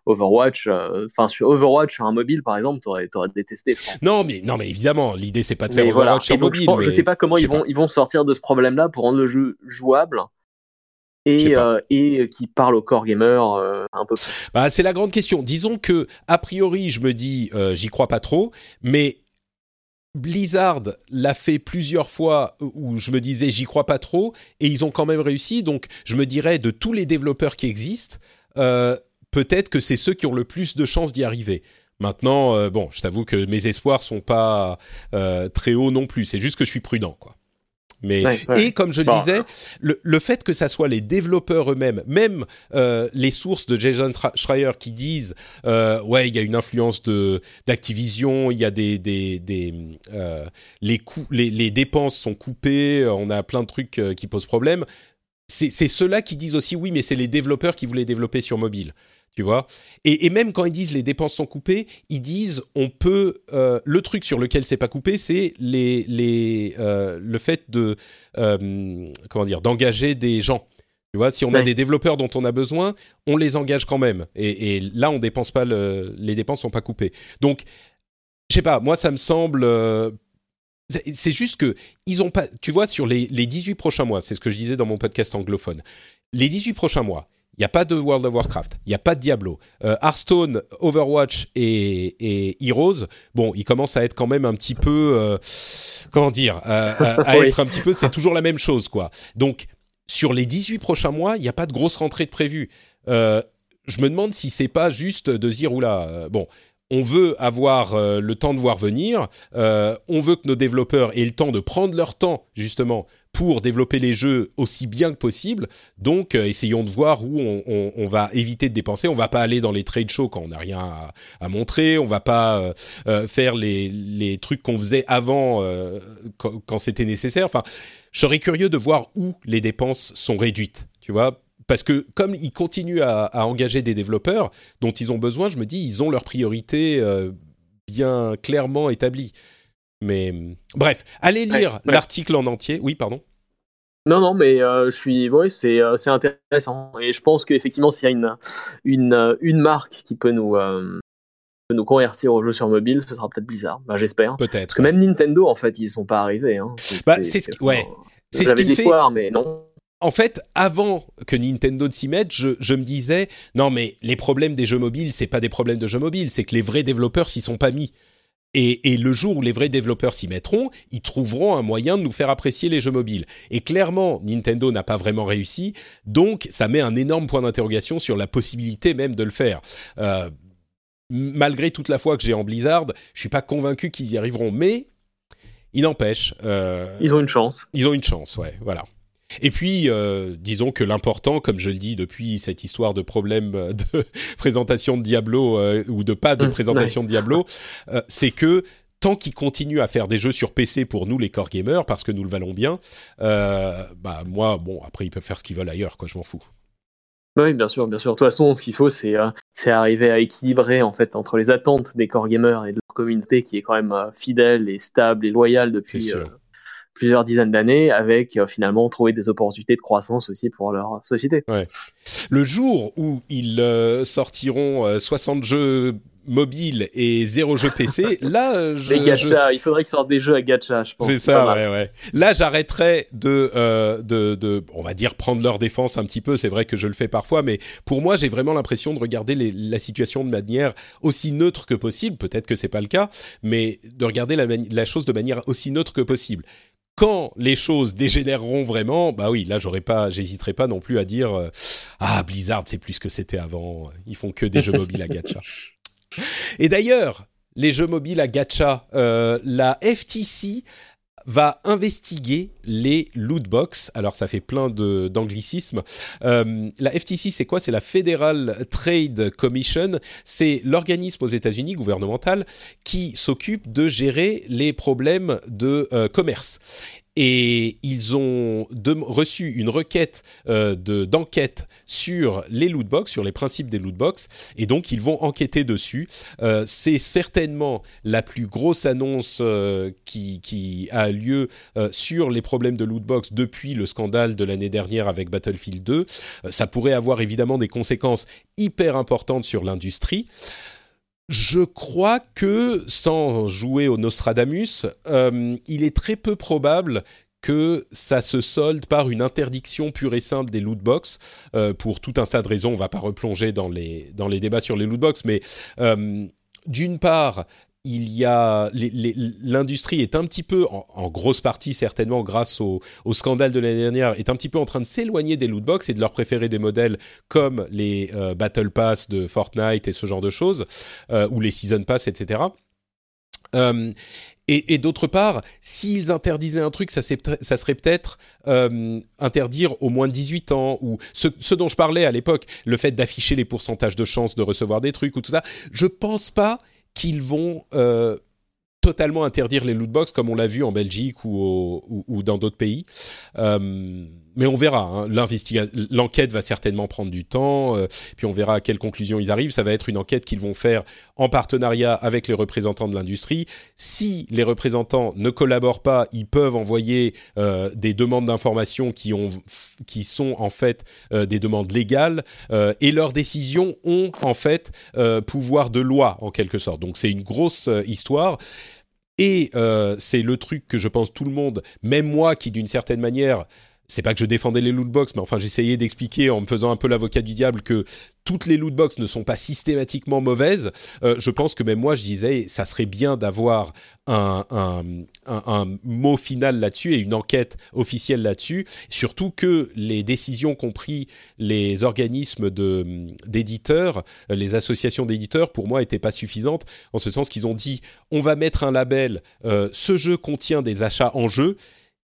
Overwatch, euh, enfin sur Overwatch sur un mobile par exemple, t'aurais aurais détesté. Non mais non mais évidemment, l'idée c'est pas de faire Overwatch sur mobile. Je, sais pas comment ils vont ils vont sortir de ce problème-là pour rendre le jeu jouable. Et, euh, et qui parle au core gamer euh, un peu. Bah, c'est la grande question. Disons que a priori, je me dis, j'y crois pas trop, mais Blizzard l'a fait plusieurs fois où je me disais j'y crois pas trop et ils ont quand même réussi. Donc je me dirais de tous les développeurs qui existent, peut-être que c'est ceux qui ont le plus de chances d'y arriver. Maintenant, euh, bon, je t'avoue que mes espoirs sont pas euh, très hauts non plus. C'est juste que je suis prudent, quoi. Mais et comme je le disais, le, fait que ça soit les développeurs eux-mêmes, même euh, les sources de Jason Schreier qui disent ouais il y a une influence de d'Activision, il y a des des, des les coûts les, les, dépenses sont coupées, on a plein de trucs qui posent problème. C'est ceux-là qui disent aussi oui mais c'est les développeurs qui voulaient développer sur mobile tu vois. Et, même quand ils disent les dépenses sont coupées, ils disent on peut. Euh, le truc sur lequel c'est pas coupé, c'est les, les, euh, le fait de euh, comment dire d'engager des gens. Tu vois, si on a des développeurs dont on a besoin, on les engage quand même. Et, là, on dépense pas le, les dépenses sont pas coupées. Donc, je sais pas. Moi, ça me semble. c'est juste que ils ont pas. Tu vois, sur les, les 18 prochains mois, c'est ce que je disais dans mon podcast anglophone. Les 18 prochains mois, il n'y a pas de World of Warcraft, il n'y a pas de Diablo. Euh, Hearthstone, Overwatch et, Heroes, bon, ils commencent à être quand même un petit peu, euh, comment dire, euh, à, être un petit peu, c'est toujours la même chose, quoi. Donc, sur les 18 prochains mois, il n'y a pas de grosse rentrée de prévue. je me demande si c'est pas juste de dire, oula, bon, on veut avoir le temps de voir venir, on veut que nos développeurs aient le temps de prendre leur temps, justement, pour développer les jeux aussi bien que possible. Donc, euh, essayons de voir où on, va éviter de dépenser. On va pas aller dans les trade shows quand on n'a rien à, montrer. On va pas euh, euh, faire les, trucs qu'on faisait avant quand, c'était nécessaire. Enfin, je serais curieux de voir où les dépenses sont réduites. Tu vois, parce que comme ils continuent à, à, engager des développeurs dont ils ont besoin, je me dis ils ont leurs priorités bien clairement établies. Mais bref, allez lire l'article en entier. Oui, pardon. Non, non, mais euh, je suis, oui, c'est euh, intéressant et je pense qu'effectivement, s'il y a une une euh, une marque qui peut nous nous convertir au jeu sur mobile, ce sera peut-être Blizzard. Ben, j'espère. Peut-être. Parce que même Nintendo, en fait, ils sont pas arrivés. Hein. Bah, c'est ce, ouais. C'est ce qui fait. mais non en fait, avant que Nintendo s'y mette, je, je, me disais non mais les problèmes des jeux mobiles, c'est pas des problèmes de jeux mobiles, c'est que les vrais développeurs s'y sont pas mis. Et, le jour où les vrais développeurs s'y mettront, ils trouveront un moyen de nous faire apprécier les jeux mobiles. Et clairement, Nintendo n'a pas vraiment réussi, donc ça met un énorme point d'interrogation sur la possibilité même de le faire. Euh, malgré toute la foi que j'ai en Blizzard, je suis pas convaincu qu'ils y arriveront, mais il n'empêche. Euh, ils ont une chance. Ils ont une chance, ouais, voilà. Et puis, euh, disons que l'important, comme je le dis depuis cette histoire de problème de présentation de Diablo euh, ou de pas de mmh, présentation de Diablo, euh, c'est que tant qu'ils continuent à faire des jeux sur PC pour nous les core gamers, parce que nous le valons bien, bah moi, bon, après ils peuvent faire ce qu'ils veulent ailleurs, quoi, je m'en fous. Oui, bien sûr, bien sûr. De toute façon, ce qu'il faut, c'est arriver à équilibrer en fait entre les attentes des core gamers et de leur communauté qui est quand même fidèle et stable et loyale depuis plusieurs dizaines d'années avec euh, finalement trouver des opportunités de croissance aussi pour leur société. Ouais. Le jour où ils euh, sortiront 60 euh, jeux mobiles et zéro jeu PC, là, je, gacha, il faudrait qu'ils sortent des jeux à gacha, je pense. C'est ça, ouais, ouais. Là, j'arrêterai de, de, de, on va dire, prendre leur défense un petit peu. C'est vrai que je le fais parfois, mais pour moi, j'ai vraiment l'impression de regarder les, la situation de manière aussi neutre que possible. Peut-être que c'est pas le cas, mais de regarder la, la chose de manière aussi neutre que possible quand les choses dégénéreront vraiment, bah oui, là j'aurais pas, j'hésiterai pas non plus à dire euh, ah Blizzard c'est plus que c'était avant, ils font que des jeux mobiles à gacha. Et d'ailleurs, les jeux mobiles à gacha, euh, la FTC va investiguer les loot box. Alors ça fait plein d'anglicismes. Euh, la FTC, c'est quoi? C'est la Federal Trade Commission. C'est l'organisme aux États-Unis gouvernemental qui s'occupe de gérer les problèmes de euh, commerce et ils ont reçu une requête euh, d'enquête sur les lootbox, sur les principes des lootbox, et donc ils vont enquêter dessus. Euh, c'est certainement la plus grosse annonce euh, qui, a lieu sur les problèmes de lootbox depuis le scandale de l'année dernière avec Battlefield 2. ça pourrait avoir évidemment des conséquences hyper importantes sur l'industrie. Je crois que, sans jouer au Nostradamus, euh, il est très peu probable que ça se solde par une interdiction pure et simple des lootbox euh, pour tout un tas de raisons. On va pas replonger dans les, débats sur les lootbox, mais euh, d'une part, il y a l'industrie est un petit peu, en, grosse partie certainement grâce au, scandale de l'année dernière, est un petit peu en train de s'éloigner des lootbox et de leur préférer des modèles comme les euh, Battle Pass de Fortnite et ce genre de choses, euh, ou les Season Pass, etc. Euh, et, d'autre part, s'ils interdisaient un truc, ça, ça serait peut-être interdire au moins de 18 ans, ou ce, ce dont je parlais à l'époque, le fait d'afficher les pourcentages de chances de recevoir des trucs ou tout ça. Je pense pas qu'ils vont euh, totalement interdire les lootbox comme on l'a vu en Belgique ou, ou, dans d'autres pays. Euh, mais on verra. Hein. L'enquête va certainement prendre du temps, euh, puis on verra à quelles conclusions ils arrivent. Ça va être une enquête qu'ils vont faire en partenariat avec les représentants de l'industrie. Si les représentants ne collaborent pas, ils peuvent envoyer euh, des demandes d'information qui, ont, qui sont en fait euh, des demandes légales, et leurs décisions ont en fait pouvoir de loi en quelque sorte. Donc c'est une grosse histoire. Et c'est le truc que je pense tout le monde, même moi qui d'une certaine manière c'est pas que je défendais les lootbox, mais enfin j'essayais d'expliquer en me faisant un peu l'avocat du diable que toutes les lootbox ne sont pas systématiquement mauvaises. Euh, je pense que même moi je disais ça serait bien d'avoir un, mot final là-dessus et une enquête officielle là-dessus. Surtout que les décisions qu'ont pris les organismes d'éditeurs, les associations d'éditeurs, pour moi n'étaient pas suffisantes en ce sens qu'ils ont dit on va mettre un label, euh, ce jeu contient des achats en jeu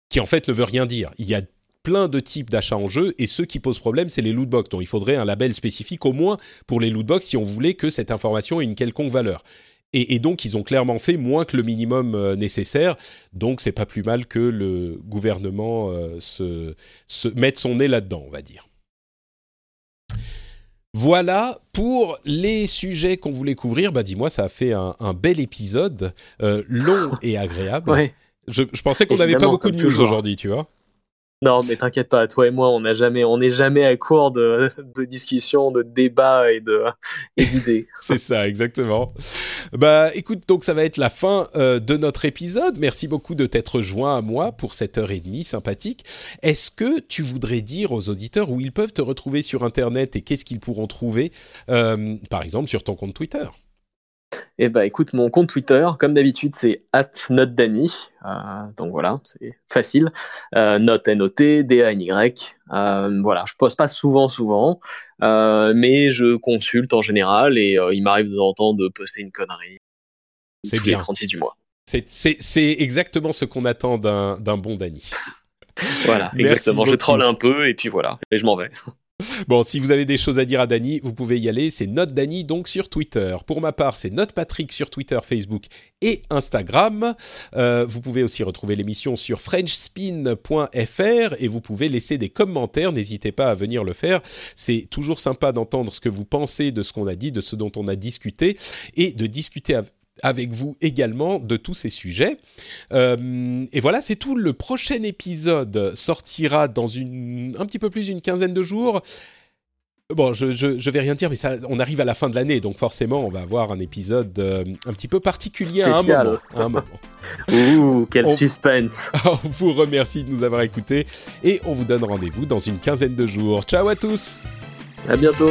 qui en fait ne veut rien dire. Il y a plein de types d'achats en jeu et ce qui pose problème, c'est les lootbox. Donc il faudrait un label spécifique au moins pour les lootbox si on voulait que cette information ait une quelconque valeur. Et, donc ils ont clairement fait moins que le minimum euh, nécessaire. Donc c'est pas plus mal que le gouvernement euh, se, mette son nez là-dedans, on va dire. Voilà pour les sujets qu'on voulait couvrir. Bah dis-moi, ça a fait un, bel épisode, euh, long et agréable. Je, pensais qu'on n'avait pas beaucoup de news aujourd'hui, tu vois. Non, mais t'inquiète pas, toi et moi, on n'a jamais, on n'est jamais à court de, de discussions, de débats et de d'idées. C'est ça, exactement. Bah, écoute, donc ça va être la fin euh, de notre épisode. Merci beaucoup de t'être joint à moi pour cette heure et demie sympathique. Est-ce que tu voudrais dire aux auditeurs où ils peuvent te retrouver sur Internet et qu'est-ce qu'ils pourront trouver, euh, par exemple, sur ton compte Twitter? Eh ben, écoute, mon compte Twitter, comme d'habitude, c'est @notdany. Euh, donc voilà, c'est facile. Euh, note N O T D A N Y. Euh, voilà, je poste pas souvent, souvent, mais je consulte en général et il m'arrive de temps en temps de poster une connerie. C'est tous les bien. 36 du mois. C'est- exactement ce qu'on attend d'un bon Dany. Voilà, Merci exactement. Je troll un peu et puis voilà, et je m'en vais. Bon, si vous avez des choses à dire à Dany, vous pouvez y aller. C'est Note Dany donc sur Twitter. Pour ma part, c'est Note Patrick sur Twitter, Facebook et Instagram. Euh, vous pouvez aussi retrouver l'émission sur FrenchSpin.fr et vous pouvez laisser des commentaires. N'hésitez pas à venir le faire. C'est toujours sympa d'entendre ce que vous pensez de ce qu'on a dit, de ce dont on a discuté et de discuter av- avec vous également de tous ces sujets. Euh, et voilà, c'est tout. Le prochain épisode sortira dans une, un petit peu plus d'une quinzaine de jours. Bon, je, je, je vais rien dire, mais ça, on arrive à la fin de l'année, donc forcément, on va avoir un épisode euh, un petit peu particulier à un moment. à un moment. Ouh, quel On- suspense. on vous remercie de nous avoir écoutés et on vous donne rendez-vous dans une quinzaine de jours. Ciao à tous À bientôt.